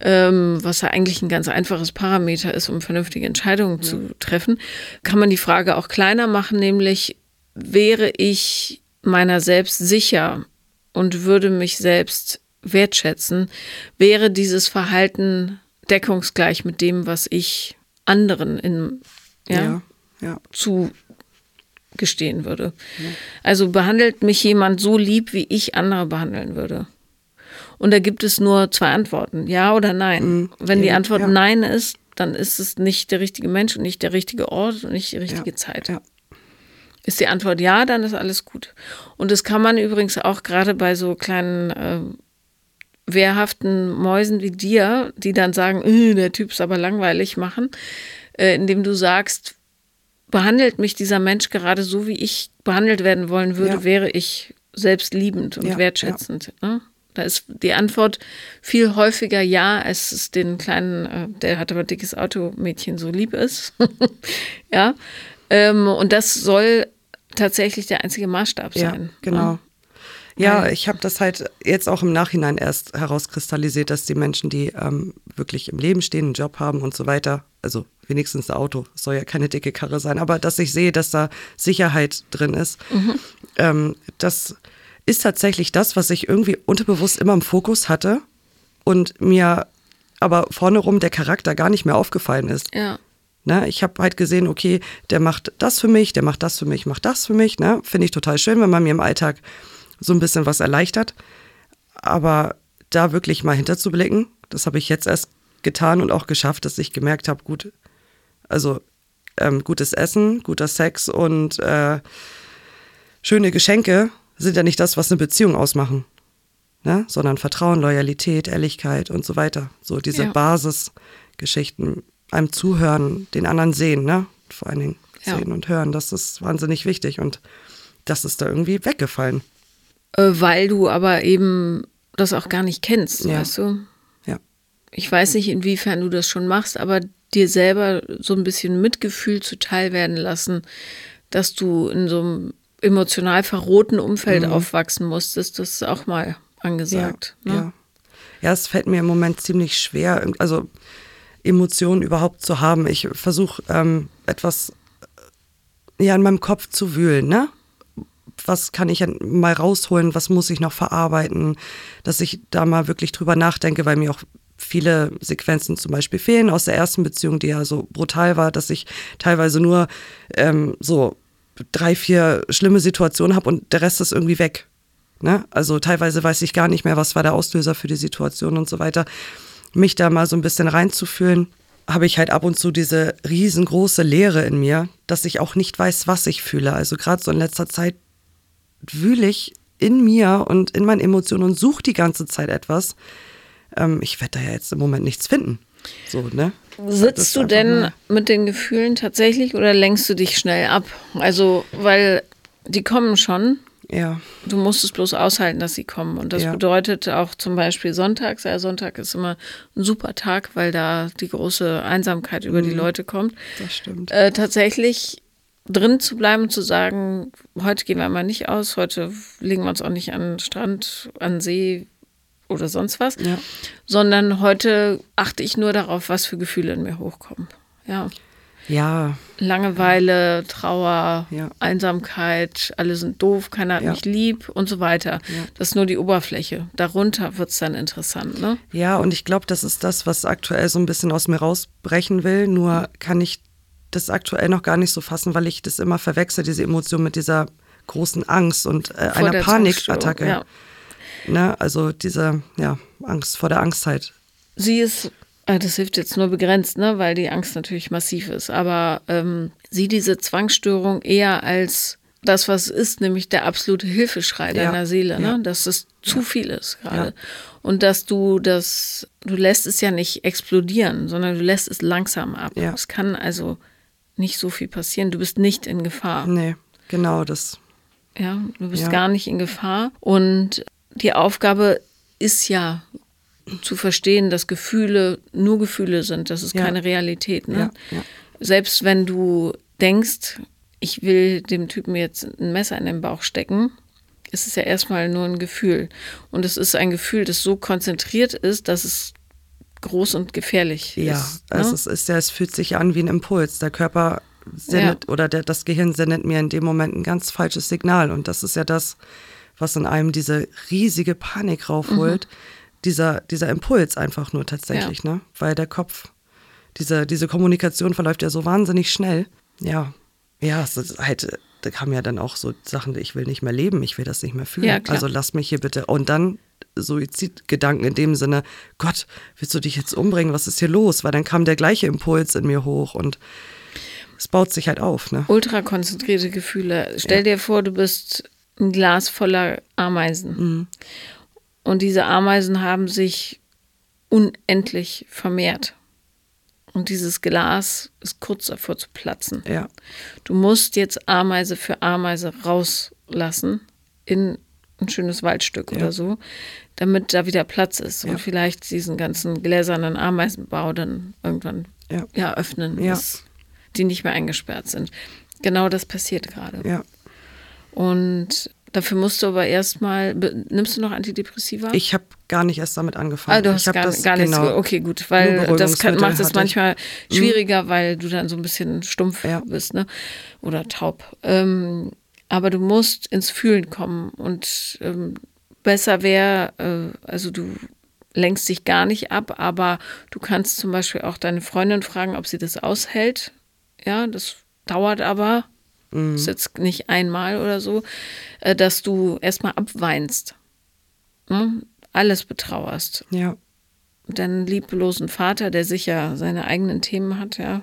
Speaker 1: ähm, was ja eigentlich ein ganz einfaches Parameter ist, um vernünftige Entscheidungen zu treffen, kann man die Frage auch kleiner machen, nämlich wäre ich meiner selbst sicher und würde mich selbst wertschätzen, wäre dieses Verhalten deckungsgleich mit dem, was ich anderen in, ja,
Speaker 2: Ja, ja.
Speaker 1: zugestehen würde. Also behandelt mich jemand so lieb, wie ich andere behandeln würde. Und da gibt es nur zwei Antworten, ja oder nein. Wenn die Antwort
Speaker 2: ja.
Speaker 1: nein ist, dann ist es nicht der richtige Mensch und nicht der richtige Ort und nicht die richtige
Speaker 2: ja.
Speaker 1: Zeit.
Speaker 2: Ja.
Speaker 1: Ist die Antwort ja, dann ist alles gut. Und das kann man übrigens auch gerade bei so kleinen äh, wehrhaften Mäusen wie dir, die dann sagen, "Äh, der Typ ist aber langweilig machen, äh, indem du sagst, behandelt mich dieser Mensch gerade so, wie ich behandelt werden wollen würde,
Speaker 2: Ja.
Speaker 1: wäre ich selbstliebend und
Speaker 2: Ja,
Speaker 1: wertschätzend. Ne? Da ist die Antwort viel häufiger ja, als es den kleinen, äh, der hat aber dickes Auto, Mädchen so lieb ist. ja. Ähm, und das soll tatsächlich der einzige Maßstab
Speaker 2: Ja,
Speaker 1: sein.
Speaker 2: genau.
Speaker 1: Ne?
Speaker 2: Ja, ich habe das halt jetzt auch im Nachhinein erst herauskristallisiert, dass die Menschen, die ähm, wirklich im Leben stehen, einen Job haben und so weiter, also wenigstens ein Auto, soll ja keine dicke Karre sein, aber dass ich sehe, dass da Sicherheit drin ist, ähm, das ist tatsächlich das, was ich irgendwie unterbewusst immer im Fokus hatte und mir aber vorne rum der Charakter gar nicht mehr aufgefallen ist.
Speaker 1: Ja.
Speaker 2: Ne, ich habe halt gesehen, okay, der macht das für mich, der macht das für mich, macht das für mich. Ne? Finde ich total schön, wenn man mir im Alltag so ein bisschen was erleichtert. Aber da wirklich mal hinterzublicken, das habe ich jetzt erst getan und auch geschafft, dass ich gemerkt habe, gut, also ähm, gutes Essen, guter Sex und äh, schöne Geschenke sind ja nicht das, was eine Beziehung ausmachen. Ne? Sondern Vertrauen, Loyalität, Ehrlichkeit und so weiter. So diese
Speaker 1: Ja.
Speaker 2: Basisgeschichten, einem zuhören, den anderen sehen, ne? Vor allen Dingen
Speaker 1: Ja.
Speaker 2: sehen und hören, das ist wahnsinnig wichtig und das ist da irgendwie weggefallen.
Speaker 1: Äh, weil du aber eben das auch gar nicht kennst,
Speaker 2: Ja.
Speaker 1: weißt du?
Speaker 2: Ja.
Speaker 1: Ich weiß nicht, inwiefern du das schon machst, aber dir selber so ein bisschen Mitgefühl zuteil werden lassen, dass du in so einem emotional verrohten Umfeld aufwachsen musstest, das ist auch mal angesagt.
Speaker 2: Mhm. Ja,
Speaker 1: ne?
Speaker 2: ja. ja, es fällt mir im Moment ziemlich schwer, also Emotionen überhaupt zu haben. Ich versuche ähm, etwas äh, ja, in meinem Kopf zu wühlen, ne? Was kann ich mal rausholen, was muss ich noch verarbeiten, dass ich da mal wirklich drüber nachdenke, weil mir auch viele Sequenzen zum Beispiel fehlen aus der ersten Beziehung, die ja so brutal war, dass ich teilweise nur ähm, so drei, vier schlimme Situationen habe und der Rest ist irgendwie weg. Ne? Also teilweise weiß ich gar nicht mehr, was war der Auslöser für die Situation und so weiter. Mich da mal so ein bisschen reinzufühlen, habe ich halt ab und zu diese riesengroße Leere in mir, dass ich auch nicht weiß, was ich fühle. Also gerade so in letzter Zeit wühle ich in mir und in meinen Emotionen und suche die ganze Zeit etwas. Ähm, ich werde da ja jetzt im Moment nichts finden. So, ne?
Speaker 1: Sitzt du denn
Speaker 2: mal-
Speaker 1: mit den Gefühlen tatsächlich oder lenkst du dich schnell ab? Also, weil die kommen schon.
Speaker 2: Ja,
Speaker 1: Du musst es bloß aushalten, dass sie kommen. Und das
Speaker 2: Ja.
Speaker 1: bedeutet auch zum Beispiel sonntags. Ja, Sonntag ist immer ein super Tag, weil da die große Einsamkeit über
Speaker 2: Mhm.
Speaker 1: die Leute kommt.
Speaker 2: das stimmt.
Speaker 1: Äh, tatsächlich drin zu bleiben zu sagen, heute gehen wir mal nicht aus, heute legen wir uns auch nicht an den Strand, an See, oder sonst was,
Speaker 2: Ja.
Speaker 1: sondern heute achte ich nur darauf, was für Gefühle in mir hochkommen. Ja.
Speaker 2: Ja,
Speaker 1: Langeweile, Trauer,
Speaker 2: Ja.
Speaker 1: Einsamkeit, alle sind doof, keiner hat
Speaker 2: Ja.
Speaker 1: mich lieb und so weiter.
Speaker 2: Ja.
Speaker 1: Das ist nur die Oberfläche. Darunter wird es dann interessant, ne?
Speaker 2: Ja, und ich glaube, das ist das, was aktuell so ein bisschen aus mir rausbrechen will. Nur kann ich das aktuell noch gar nicht so fassen, weil ich das immer verwechsel, diese Emotion mit dieser großen Angst und äh, einer Panikattacke.
Speaker 1: Ja.
Speaker 2: Ne? Also diese ja, Angst vor der Angstheit.
Speaker 1: Sie ist, äh, das hilft jetzt nur begrenzt, ne, weil die Angst natürlich massiv ist, aber ähm, sie diese Zwangsstörung eher als das, was ist, nämlich der absolute Hilfeschrei
Speaker 2: Ja,
Speaker 1: deiner Seele, ne?
Speaker 2: ja.
Speaker 1: dass es zu viel ist gerade.
Speaker 2: Ja.
Speaker 1: Und dass du das, du lässt es ja nicht explodieren, sondern du lässt es langsam ab. Es kann also nicht so viel passieren. Du bist nicht in Gefahr.
Speaker 2: Nee, genau das.
Speaker 1: Ja, du bist
Speaker 2: Ja.
Speaker 1: gar nicht in Gefahr. Und die Aufgabe ist ja zu verstehen, dass Gefühle nur Gefühle sind. Das ist
Speaker 2: Ja.
Speaker 1: keine Realität. Ne?
Speaker 2: Ja.
Speaker 1: Selbst wenn du denkst, ich will dem Typen jetzt ein Messer in den Bauch stecken, ist es ja erstmal nur ein Gefühl. Und es ist ein Gefühl, das so konzentriert ist, dass es groß und gefährlich
Speaker 2: Ja,
Speaker 1: ist.
Speaker 2: also
Speaker 1: ne?
Speaker 2: es ist ja, es fühlt sich ja an wie ein Impuls. Der Körper sendet oder der, das Gehirn sendet mir in dem Moment ein ganz falsches Signal. Und das ist ja das, was in einem diese riesige Panik raufholt. Dieser, dieser Impuls einfach nur tatsächlich, ne? Weil der Kopf, diese, diese Kommunikation verläuft ja so wahnsinnig schnell. Ja. Ja, es ist halt, da kamen ja dann auch so Sachen, ich will nicht mehr leben, ich will das nicht mehr fühlen.
Speaker 1: Ja,
Speaker 2: also lass mich hier bitte. Und dann Suizidgedanken in dem Sinne, Gott, willst du dich jetzt umbringen? Was ist hier los? Weil dann kam der gleiche Impuls in mir hoch und es baut sich halt auf, ne?
Speaker 1: ultra konzentrierte Gefühle. Stell dir vor, du bist ein Glas voller Ameisen.
Speaker 2: Mhm.
Speaker 1: Und diese Ameisen haben sich unendlich vermehrt. Und dieses Glas ist kurz davor zu platzen.
Speaker 2: Ja,
Speaker 1: Du musst jetzt Ameise für Ameise rauslassen in ein schönes Waldstück
Speaker 2: Ja.
Speaker 1: oder so, damit da wieder Platz ist
Speaker 2: Ja.
Speaker 1: und vielleicht diesen ganzen gläsernen Ameisenbau dann irgendwann
Speaker 2: Ja.
Speaker 1: ja, öffnen,
Speaker 2: Ja.
Speaker 1: dass die nicht mehr eingesperrt sind. Genau das passiert gerade.
Speaker 2: ja.
Speaker 1: Und dafür musst du aber erstmal, nimmst du noch Antidepressiva?
Speaker 2: Ich habe gar nicht erst damit angefangen.
Speaker 1: Ah, du
Speaker 2: ich
Speaker 1: hast
Speaker 2: hab
Speaker 1: gar,
Speaker 2: das,
Speaker 1: gar nichts.
Speaker 2: genau,
Speaker 1: Okay, gut, weil das kann, macht es
Speaker 2: ich.
Speaker 1: manchmal schwieriger, weil du dann so ein bisschen stumpf bist, ne? Oder taub. Ähm, aber du musst ins Fühlen kommen und ähm, besser wäre, äh, also du lenkst dich gar nicht ab, aber du kannst zum Beispiel auch deine Freundin fragen, ob sie das aushält. Ja, das dauert aber.
Speaker 2: Mhm.
Speaker 1: Ist jetzt nicht einmal oder so, äh, dass du erstmal abweinst. Ne? Alles betrauerst
Speaker 2: Ja,
Speaker 1: deinen lieblosen Vater, der sicher seine eigenen Themen hat, ja.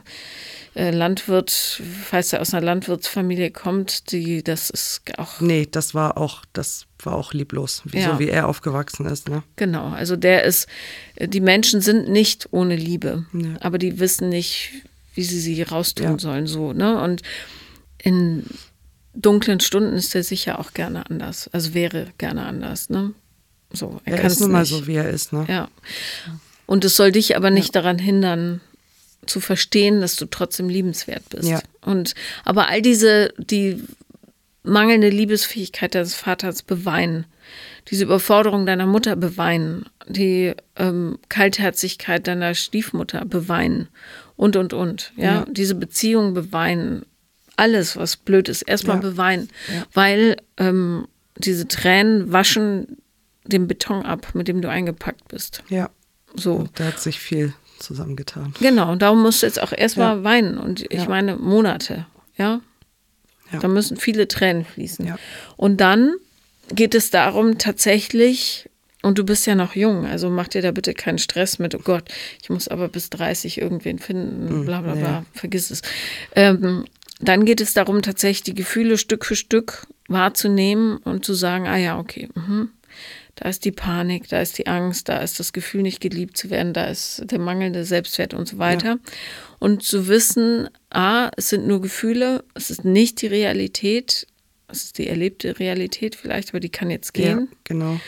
Speaker 1: Äh, Landwirt, falls er aus einer Landwirtsfamilie kommt, die, das ist auch,
Speaker 2: nee, das war auch, das war auch lieblos, wie,
Speaker 1: Ja.
Speaker 2: so wie er aufgewachsen ist, ne?
Speaker 1: genau, also der ist, die Menschen sind nicht ohne Liebe,
Speaker 2: Ja.
Speaker 1: aber die wissen nicht, wie sie sie raustun
Speaker 2: Ja.
Speaker 1: sollen, so, ne, und in dunklen Stunden ist er sicher auch gerne anders, also wäre gerne anders, ne, so, er,
Speaker 2: Er
Speaker 1: kann
Speaker 2: ist nun mal so, wie er ist, ne?
Speaker 1: Ja. Und es soll dich aber nicht daran hindern, zu verstehen, dass du trotzdem liebenswert bist.
Speaker 2: Ja.
Speaker 1: Und aber all diese, die mangelnde Liebesfähigkeit deines Vaters beweinen, diese Überforderung deiner Mutter beweinen, die ähm, Kaltherzigkeit deiner Stiefmutter beweinen und und und. Ja,
Speaker 2: Ja.
Speaker 1: diese Beziehung beweinen, alles, was blöd ist, erstmal
Speaker 2: Ja.
Speaker 1: beweinen,
Speaker 2: Ja.
Speaker 1: weil ähm, diese Tränen waschen den Beton ab, mit dem du eingepackt bist.
Speaker 2: Ja.
Speaker 1: So.
Speaker 2: Und da hat sich viel zusammengetan.
Speaker 1: Genau, und darum musst du jetzt auch erstmal weinen. Und ich
Speaker 2: Ja.
Speaker 1: meine, Monate, ja?
Speaker 2: Ja.
Speaker 1: Da müssen viele Tränen fließen.
Speaker 2: Ja.
Speaker 1: Und dann geht es darum, tatsächlich, und du bist ja noch jung, also mach dir da bitte keinen Stress mit, oh Gott, ich muss aber bis 30 irgendwen finden, bla bla bla,
Speaker 2: ja.
Speaker 1: vergiss es. Ähm, dann geht es darum, tatsächlich die Gefühle Stück für Stück wahrzunehmen und zu sagen, ah ja, okay, mhm. Da ist die Panik, da ist die Angst, da ist das Gefühl, nicht geliebt zu werden, da ist der mangelnde Selbstwert und so weiter. Und zu wissen, ah, es sind nur Gefühle, es ist nicht die Realität, es ist die erlebte Realität vielleicht, aber die kann jetzt
Speaker 2: Ja,
Speaker 1: gehen.
Speaker 2: genau.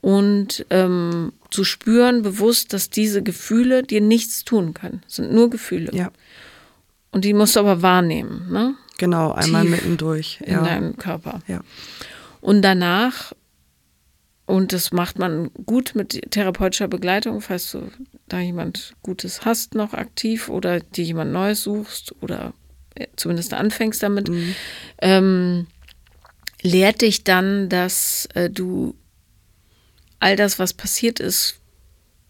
Speaker 1: Und ähm, zu spüren bewusst, dass diese Gefühle dir nichts tun können. Es sind nur Gefühle.
Speaker 2: Ja,
Speaker 1: Und die musst du aber wahrnehmen, ne?
Speaker 2: genau. Einmal
Speaker 1: Tief
Speaker 2: mittendurch.
Speaker 1: In
Speaker 2: Ja.
Speaker 1: deinem Körper.
Speaker 2: ja.
Speaker 1: Und danach Und das macht man gut mit therapeutischer Begleitung, falls du da jemand Gutes hast noch aktiv oder dir jemand Neues suchst oder zumindest anfängst damit. Mhm. Ähm, lehrt dich dann, dass äh, du all das, was passiert ist,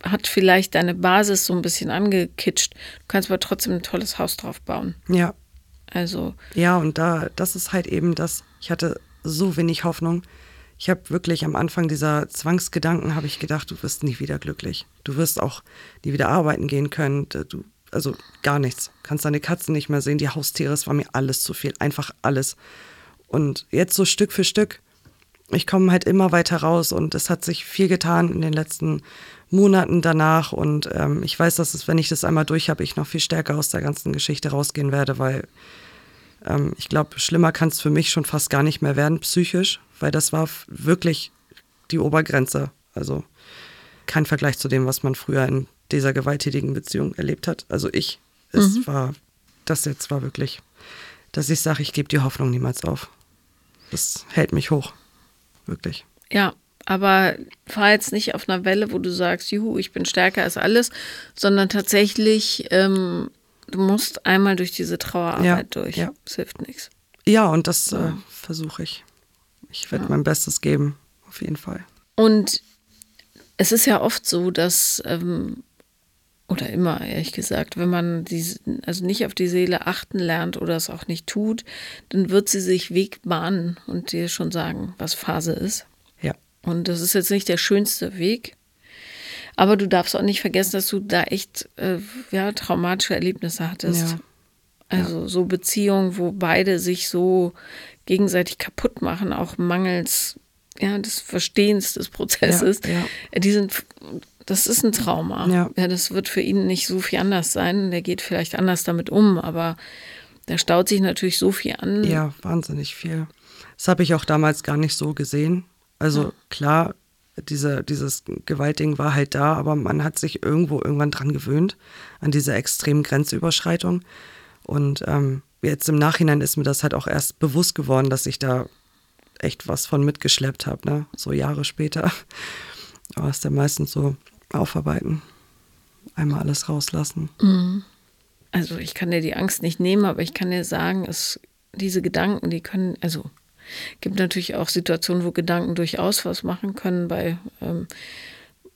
Speaker 1: hat vielleicht deine Basis so ein bisschen angekitscht. Du kannst aber trotzdem ein tolles Haus drauf bauen.
Speaker 2: Ja.
Speaker 1: Also.
Speaker 2: Ja, und da, das ist halt eben das, ich hatte so wenig Hoffnung. Ich habe wirklich am Anfang dieser Zwangsgedanken, habe ich gedacht, du wirst nie wieder glücklich. Du wirst auch nie wieder arbeiten gehen können. Du, also gar nichts. Kannst deine Katzen nicht mehr sehen, die Haustiere, es war mir alles zu viel. Einfach alles. Und jetzt so Stück für Stück, ich komme halt immer weiter raus und es hat sich viel getan in den letzten Monaten danach. Und ähm, ich weiß, dass es, wenn ich das einmal durch habe, ich noch viel stärker aus der ganzen Geschichte rausgehen werde, weil ähm, ich glaube, schlimmer kann es für mich schon fast gar nicht mehr werden, psychisch, weil das war wirklich die Obergrenze. Also kein Vergleich zu dem, was man früher in dieser gewalttätigen Beziehung erlebt hat. Also ich, es mhm. war, das jetzt war wirklich, dass ich sage, ich gebe die Hoffnung niemals auf. Das hält mich hoch. Wirklich.
Speaker 1: Ja, aber fahr jetzt nicht auf einer Welle, wo du sagst, juhu, ich bin stärker als alles, sondern tatsächlich ähm, du musst einmal durch diese Trauerarbeit ja, durch. Ja. Es hilft nichts.
Speaker 2: Ja, und das ja. äh, versuche ich. Ich werde ja. mein Bestes geben, auf jeden Fall.
Speaker 1: Und es ist ja oft so, dass, ähm, oder immer ehrlich gesagt, wenn man die, also nicht auf die Seele achten lernt oder es auch nicht tut, dann wird sie sich Weg bahnen und dir schon sagen, was Phase ist.
Speaker 2: Ja.
Speaker 1: Und das ist jetzt nicht der schönste Weg, aber du darfst auch nicht vergessen, dass du da echt äh, ja, traumatische Erlebnisse hattest. Ja. Also so Beziehungen, wo beide sich so gegenseitig kaputt machen, auch mangels ja, des Verstehens des Prozesses. Ja, ja. Die sind, das ist ein Trauma. Ja. ja, das wird für ihn nicht so viel anders sein. Der geht vielleicht anders damit um, aber da staut sich natürlich so viel an.
Speaker 2: Ja, wahnsinnig viel. Das habe ich auch damals gar nicht so gesehen. Also klar, diese, dieses Gewaltding war halt da, aber man hat sich irgendwo irgendwann dran gewöhnt, an diese extremen Grenzüberschreitung. Und ähm, jetzt im Nachhinein ist mir das halt auch erst bewusst geworden, dass ich da echt was von mitgeschleppt habe, ne? So Jahre später. Aber es ist ja meistens so aufarbeiten. Einmal alles rauslassen.
Speaker 1: Mhm. Also ich kann dir die Angst nicht nehmen, aber ich kann dir sagen, es, diese Gedanken, die können, also gibt natürlich auch Situationen, wo Gedanken durchaus was machen können bei ähm,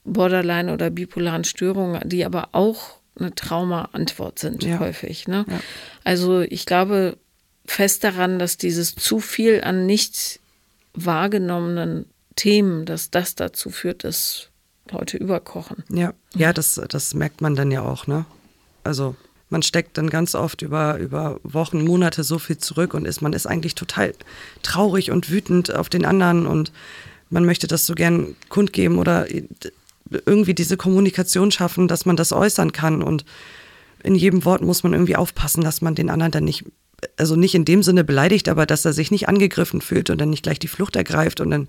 Speaker 1: Borderline oder bipolaren Störungen, die aber auch eine Trauma-Antwort sind ja. häufig. Ne? Ja. Also ich glaube fest daran, dass dieses zu viel an nicht wahrgenommenen Themen, dass das dazu führt, dass Leute überkochen.
Speaker 2: Ja, ja, das, das merkt man dann ja auch, ne? Also man steckt dann ganz oft über, über Wochen, Monate so viel zurück und ist, man ist eigentlich total traurig und wütend auf den anderen und man möchte das so gern kundgeben oder irgendwie diese Kommunikation schaffen, dass man das äußern kann und in jedem Wort muss man irgendwie aufpassen, dass man den anderen dann nicht, also nicht in dem Sinne beleidigt, aber dass er sich nicht angegriffen fühlt und dann nicht gleich die Flucht ergreift und dann,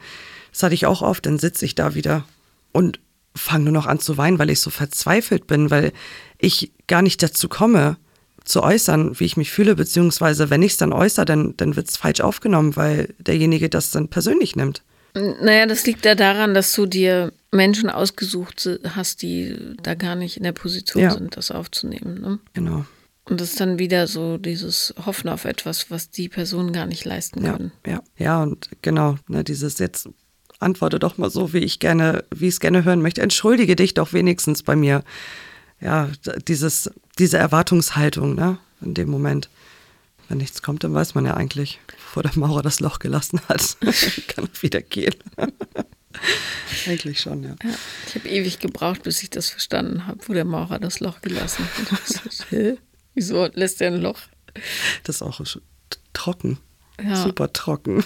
Speaker 2: das hatte ich auch oft, dann sitze ich da wieder und fange nur noch an zu weinen, weil ich so verzweifelt bin, weil ich gar nicht dazu komme, zu äußern, wie ich mich fühle, beziehungsweise wenn ich es dann äußere, dann, dann wird es falsch aufgenommen, weil derjenige das dann persönlich nimmt.
Speaker 1: Naja, das liegt ja daran, dass du dir Menschen ausgesucht hast, die da gar nicht in der Position ja. sind, das aufzunehmen. Ne?
Speaker 2: Genau.
Speaker 1: Und das ist dann wieder so dieses Hoffen auf etwas, was die Personen gar nicht leisten können.
Speaker 2: Ja, ja, ja und genau, ne, dieses jetzt antworte doch mal so, wie ich gerne, wie ich es gerne hören möchte. Entschuldige dich doch wenigstens bei mir. Ja, dieses, diese Erwartungshaltung, ne, in dem Moment. Wenn nichts kommt, dann weiß man ja eigentlich, bevor der Maurer das Loch gelassen hat, kann er wieder gehen. eigentlich schon, ja. ja
Speaker 1: ich habe ewig gebraucht, bis ich das verstanden habe, wo der Maurer das Loch gelassen hat. Wieso lässt er ein Loch?
Speaker 2: Das ist auch trocken. Ja. Super trocken.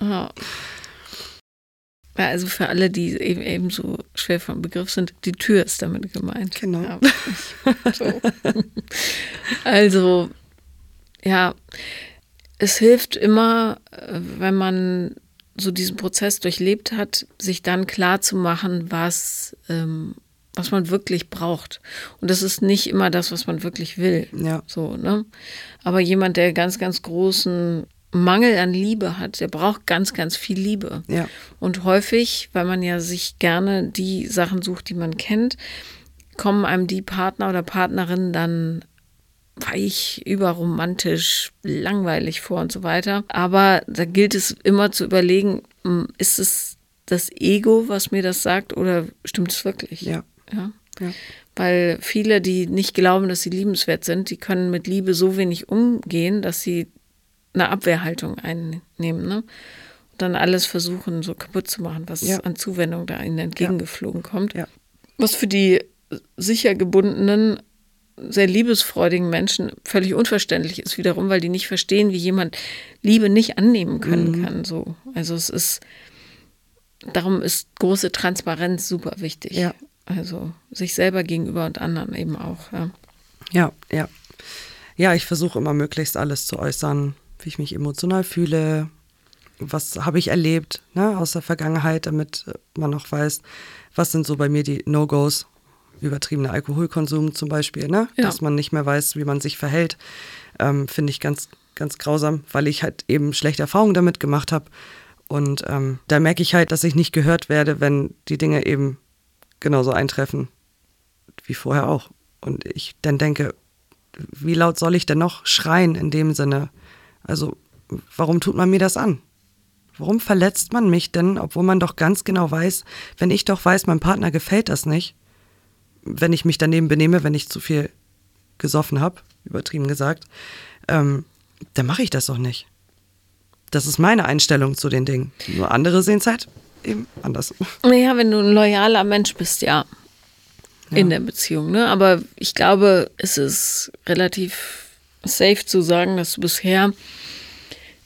Speaker 1: Ja. Ja, also für alle, die eben, eben so schwer vom Begriff sind, die Tür ist damit gemeint.
Speaker 2: Genau. Ja,
Speaker 1: so. Also, ja, es hilft immer, äh, wenn man so diesen Prozess durchlebt hat, sich dann klar zu machen, was, ähm, was man wirklich braucht. Und das ist nicht immer das, was man wirklich will.
Speaker 2: Ja.
Speaker 1: So, ne? Aber jemand, der ganz, ganz großen Mangel an Liebe hat, der braucht ganz, ganz viel Liebe.
Speaker 2: Ja.
Speaker 1: Und häufig, weil man ja sich gerne die Sachen sucht, die man kennt, kommen einem die Partner oder Partnerin dann weich, überromantisch, langweilig vor und so weiter. Aber da gilt es immer zu überlegen, hm, ist es das Ego, was mir das sagt, oder stimmt es wirklich?
Speaker 2: Ja.
Speaker 1: ja.
Speaker 2: Ja.
Speaker 1: Weil viele, die nicht glauben, dass sie liebenswert sind, die können mit Liebe so wenig umgehen, dass sie eine Abwehrhaltung einnehmen. Ne? Und dann alles versuchen, so kaputt zu machen, was
Speaker 2: Ja.
Speaker 1: an Zuwendung da ihnen entgegengeflogen kommt.
Speaker 2: Ja.
Speaker 1: Was für die sicher gebundenen, sehr liebesfreudigen Menschen völlig unverständlich ist wiederum, weil die nicht verstehen, wie jemand Liebe nicht annehmen können
Speaker 2: Mhm.
Speaker 1: kann. So. Also es ist, darum ist große Transparenz super wichtig.
Speaker 2: Ja.
Speaker 1: Also sich selber gegenüber und anderen eben auch. Ja.
Speaker 2: Ja, ja. Ja, ich versuche immer möglichst alles zu äußern, wie ich mich emotional fühle, was habe ich erlebt ne, aus der Vergangenheit, damit man noch weiß, was sind so bei mir die No-Gos, übertriebener Alkoholkonsum zum Beispiel, ne?
Speaker 1: Ja.
Speaker 2: dass man nicht mehr weiß, wie man sich verhält, ähm, finde ich ganz, ganz grausam, weil ich halt eben schlechte Erfahrungen damit gemacht habe. Und ähm, da merke ich halt, dass ich nicht gehört werde, wenn die Dinge eben genauso eintreffen wie vorher auch. Und ich dann denke, wie laut soll ich denn noch schreien in dem Sinne? Also, warum tut man mir das an? Warum verletzt man mich denn, obwohl man doch ganz genau weiß, wenn ich doch weiß, meinem Partner gefällt das nicht, wenn ich mich daneben benehme, wenn ich zu viel gesoffen habe, übertrieben gesagt, ähm, dann mache ich das doch nicht. Das ist meine Einstellung zu den Dingen. Nur andere sehen es halt eben anders.
Speaker 1: Naja, wenn du ein loyaler Mensch bist, ja. In der Beziehung, ne? Aber ich glaube, es ist relativ safe zu sagen, dass du bisher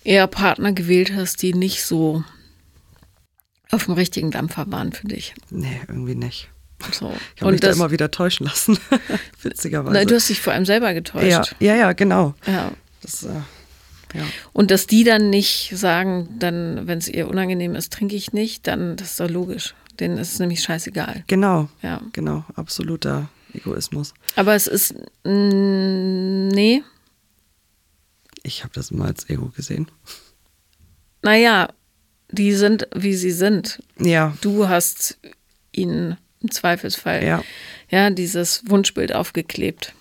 Speaker 1: eher Partner gewählt hast, die nicht so auf dem richtigen Dampfer waren für dich.
Speaker 2: Nee, irgendwie nicht.
Speaker 1: So.
Speaker 2: Ich habe mich da
Speaker 1: das,
Speaker 2: immer wieder täuschen lassen. Witzigerweise.
Speaker 1: Nein, du hast dich vor allem selber getäuscht.
Speaker 2: ja, ja, ja, genau.
Speaker 1: ja.
Speaker 2: Das, äh, ja.
Speaker 1: Und dass die dann nicht sagen, dann, wenn es ihr unangenehm ist, trinke ich nicht, dann das ist doch logisch. Denen ist es nämlich scheißegal.
Speaker 2: Genau,
Speaker 1: Ja.
Speaker 2: genau. Absoluter Egoismus.
Speaker 1: Aber es ist, mm, nee,
Speaker 2: Ich habe das immer als Ego gesehen.
Speaker 1: naja, die sind, wie sie sind.
Speaker 2: Ja,
Speaker 1: Du hast ihnen im Zweifelsfall
Speaker 2: ja,
Speaker 1: ja, dieses Wunschbild aufgeklebt.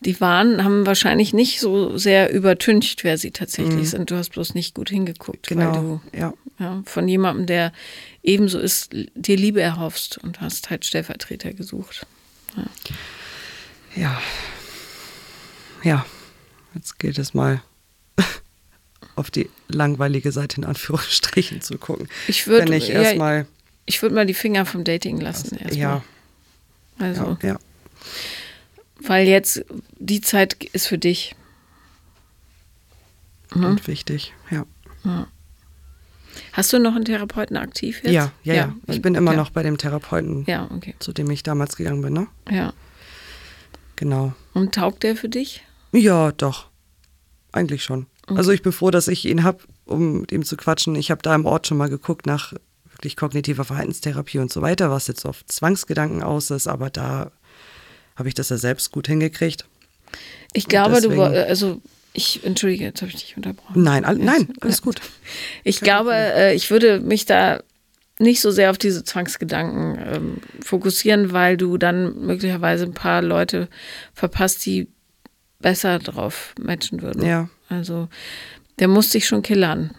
Speaker 1: Die waren, haben wahrscheinlich nicht so sehr übertüncht, wer sie tatsächlich sind. Du hast bloß nicht gut hingeguckt, weil
Speaker 2: Mhm. genau.
Speaker 1: du
Speaker 2: Ja,
Speaker 1: ja, von jemandem, der ebenso ist, dir Liebe erhoffst und hast halt Stellvertreter gesucht.
Speaker 2: ja. Ja, jetzt gilt es mal auf die langweilige Seite in Anführungsstrichen zu gucken.
Speaker 1: Ich würd-
Speaker 2: Wenn ich
Speaker 1: ja,
Speaker 2: erstmal,
Speaker 1: Ich würde mal die Finger vom Dating lassen erstmal.
Speaker 2: ja,
Speaker 1: Also,
Speaker 2: ja, ja,
Speaker 1: weil jetzt die Zeit ist für dich. Mhm.
Speaker 2: und wichtig, ja.
Speaker 1: Hast du noch einen Therapeuten aktiv jetzt?
Speaker 2: Ja, ja, ja. Ich bin immer
Speaker 1: ja.
Speaker 2: noch bei dem Therapeuten,
Speaker 1: Ja, okay.
Speaker 2: zu dem ich damals gegangen bin, ne?
Speaker 1: Ja.
Speaker 2: Genau.
Speaker 1: Und taugt der für dich?
Speaker 2: Ja, doch. Eigentlich schon. Also ich bin froh, dass ich ihn habe, um mit ihm zu quatschen. Ich habe da im Ort schon mal geguckt nach wirklich kognitiver Verhaltenstherapie und so weiter, was jetzt auf Zwangsgedanken aus ist, aber da habe ich das ja selbst gut hingekriegt.
Speaker 1: Ich glaube, du,
Speaker 2: deswegen-
Speaker 1: also ich, entschuldige, jetzt habe ich dich unterbrochen.
Speaker 2: Nein, all, nein, alles gut.
Speaker 1: Ich glaube, äh, ich würde mich da nicht so sehr auf diese Zwangsgedanken ähm, fokussieren, weil du dann möglicherweise ein paar Leute verpasst, die besser drauf matchen würden.
Speaker 2: Ja,
Speaker 1: Also der muss dich schon killern.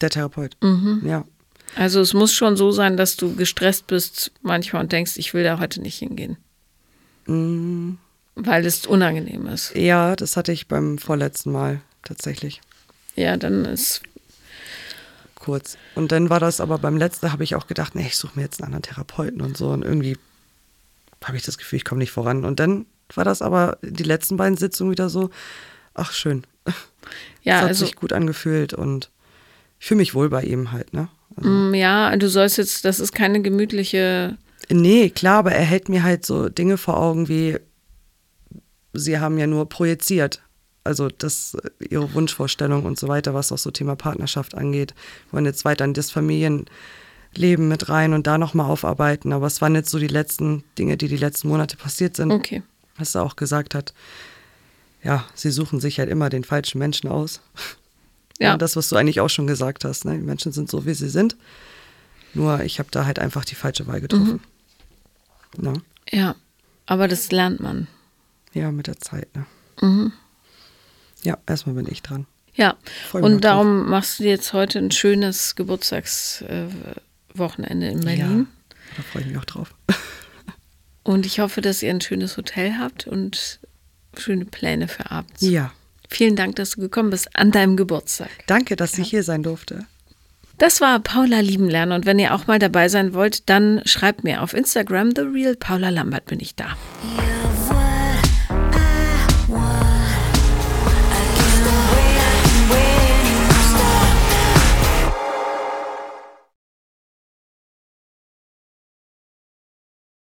Speaker 2: der Therapeut.
Speaker 1: Mhm.
Speaker 2: Ja,
Speaker 1: Also es muss schon so sein, dass du gestresst bist manchmal und denkst, ich will da heute nicht hingehen,
Speaker 2: Mm,
Speaker 1: weil es unangenehm ist.
Speaker 2: ja, das hatte ich beim vorletzten Mal tatsächlich
Speaker 1: Ja, dann ist
Speaker 2: kurz. Und dann war das aber beim letzten, habe ich auch gedacht, nee, ich suche mir jetzt einen anderen Therapeuten und so. Und irgendwie habe ich das Gefühl, ich komme nicht voran. Und dann war das aber die letzten beiden Sitzungen wieder so, ach schön.
Speaker 1: ja,
Speaker 2: es hat
Speaker 1: also
Speaker 2: sich gut angefühlt und ich fühle mich wohl bei ihm halt, ne? Also,
Speaker 1: mm, ja, du sollst jetzt, das ist keine gemütliche
Speaker 2: nee, klar, aber er hält mir halt so Dinge vor Augen wie, sie haben ja nur projiziert. Also das, ihre Wunschvorstellung und so weiter, was auch so Thema Partnerschaft angeht. Wir wollen jetzt weiter in das Familienleben mit rein und da nochmal aufarbeiten. Aber es waren jetzt so die letzten Dinge, die die letzten Monate passiert sind,
Speaker 1: Okay.
Speaker 2: Was er auch gesagt hat. ja, sie suchen sich halt immer den falschen Menschen aus.
Speaker 1: Ja.
Speaker 2: Und das, was du eigentlich auch schon gesagt hast, ne? die Menschen sind so, wie sie sind. Nur ich habe da halt einfach die falsche Wahl getroffen. Ne?
Speaker 1: Ja, aber das lernt man.
Speaker 2: Ja, mit der Zeit. Ne?
Speaker 1: Mhm.
Speaker 2: Ja, erstmal bin ich dran.
Speaker 1: Ja, und darum machst du dir jetzt heute ein schönes Geburtstagswochenende in Berlin.
Speaker 2: Ja, da freue ich mich auch drauf.
Speaker 1: Und ich hoffe, dass ihr ein schönes Hotel habt und schöne Pläne für abends.
Speaker 2: Ja,
Speaker 1: Vielen Dank, dass du gekommen bist an deinem Geburtstag.
Speaker 2: danke, dass ich hier sein durfte.
Speaker 1: Das war Paula lieben lernen und wenn ihr auch mal dabei sein wollt, dann schreibt mir auf Instagram The Real Paula Lambert bin ich da.
Speaker 3: You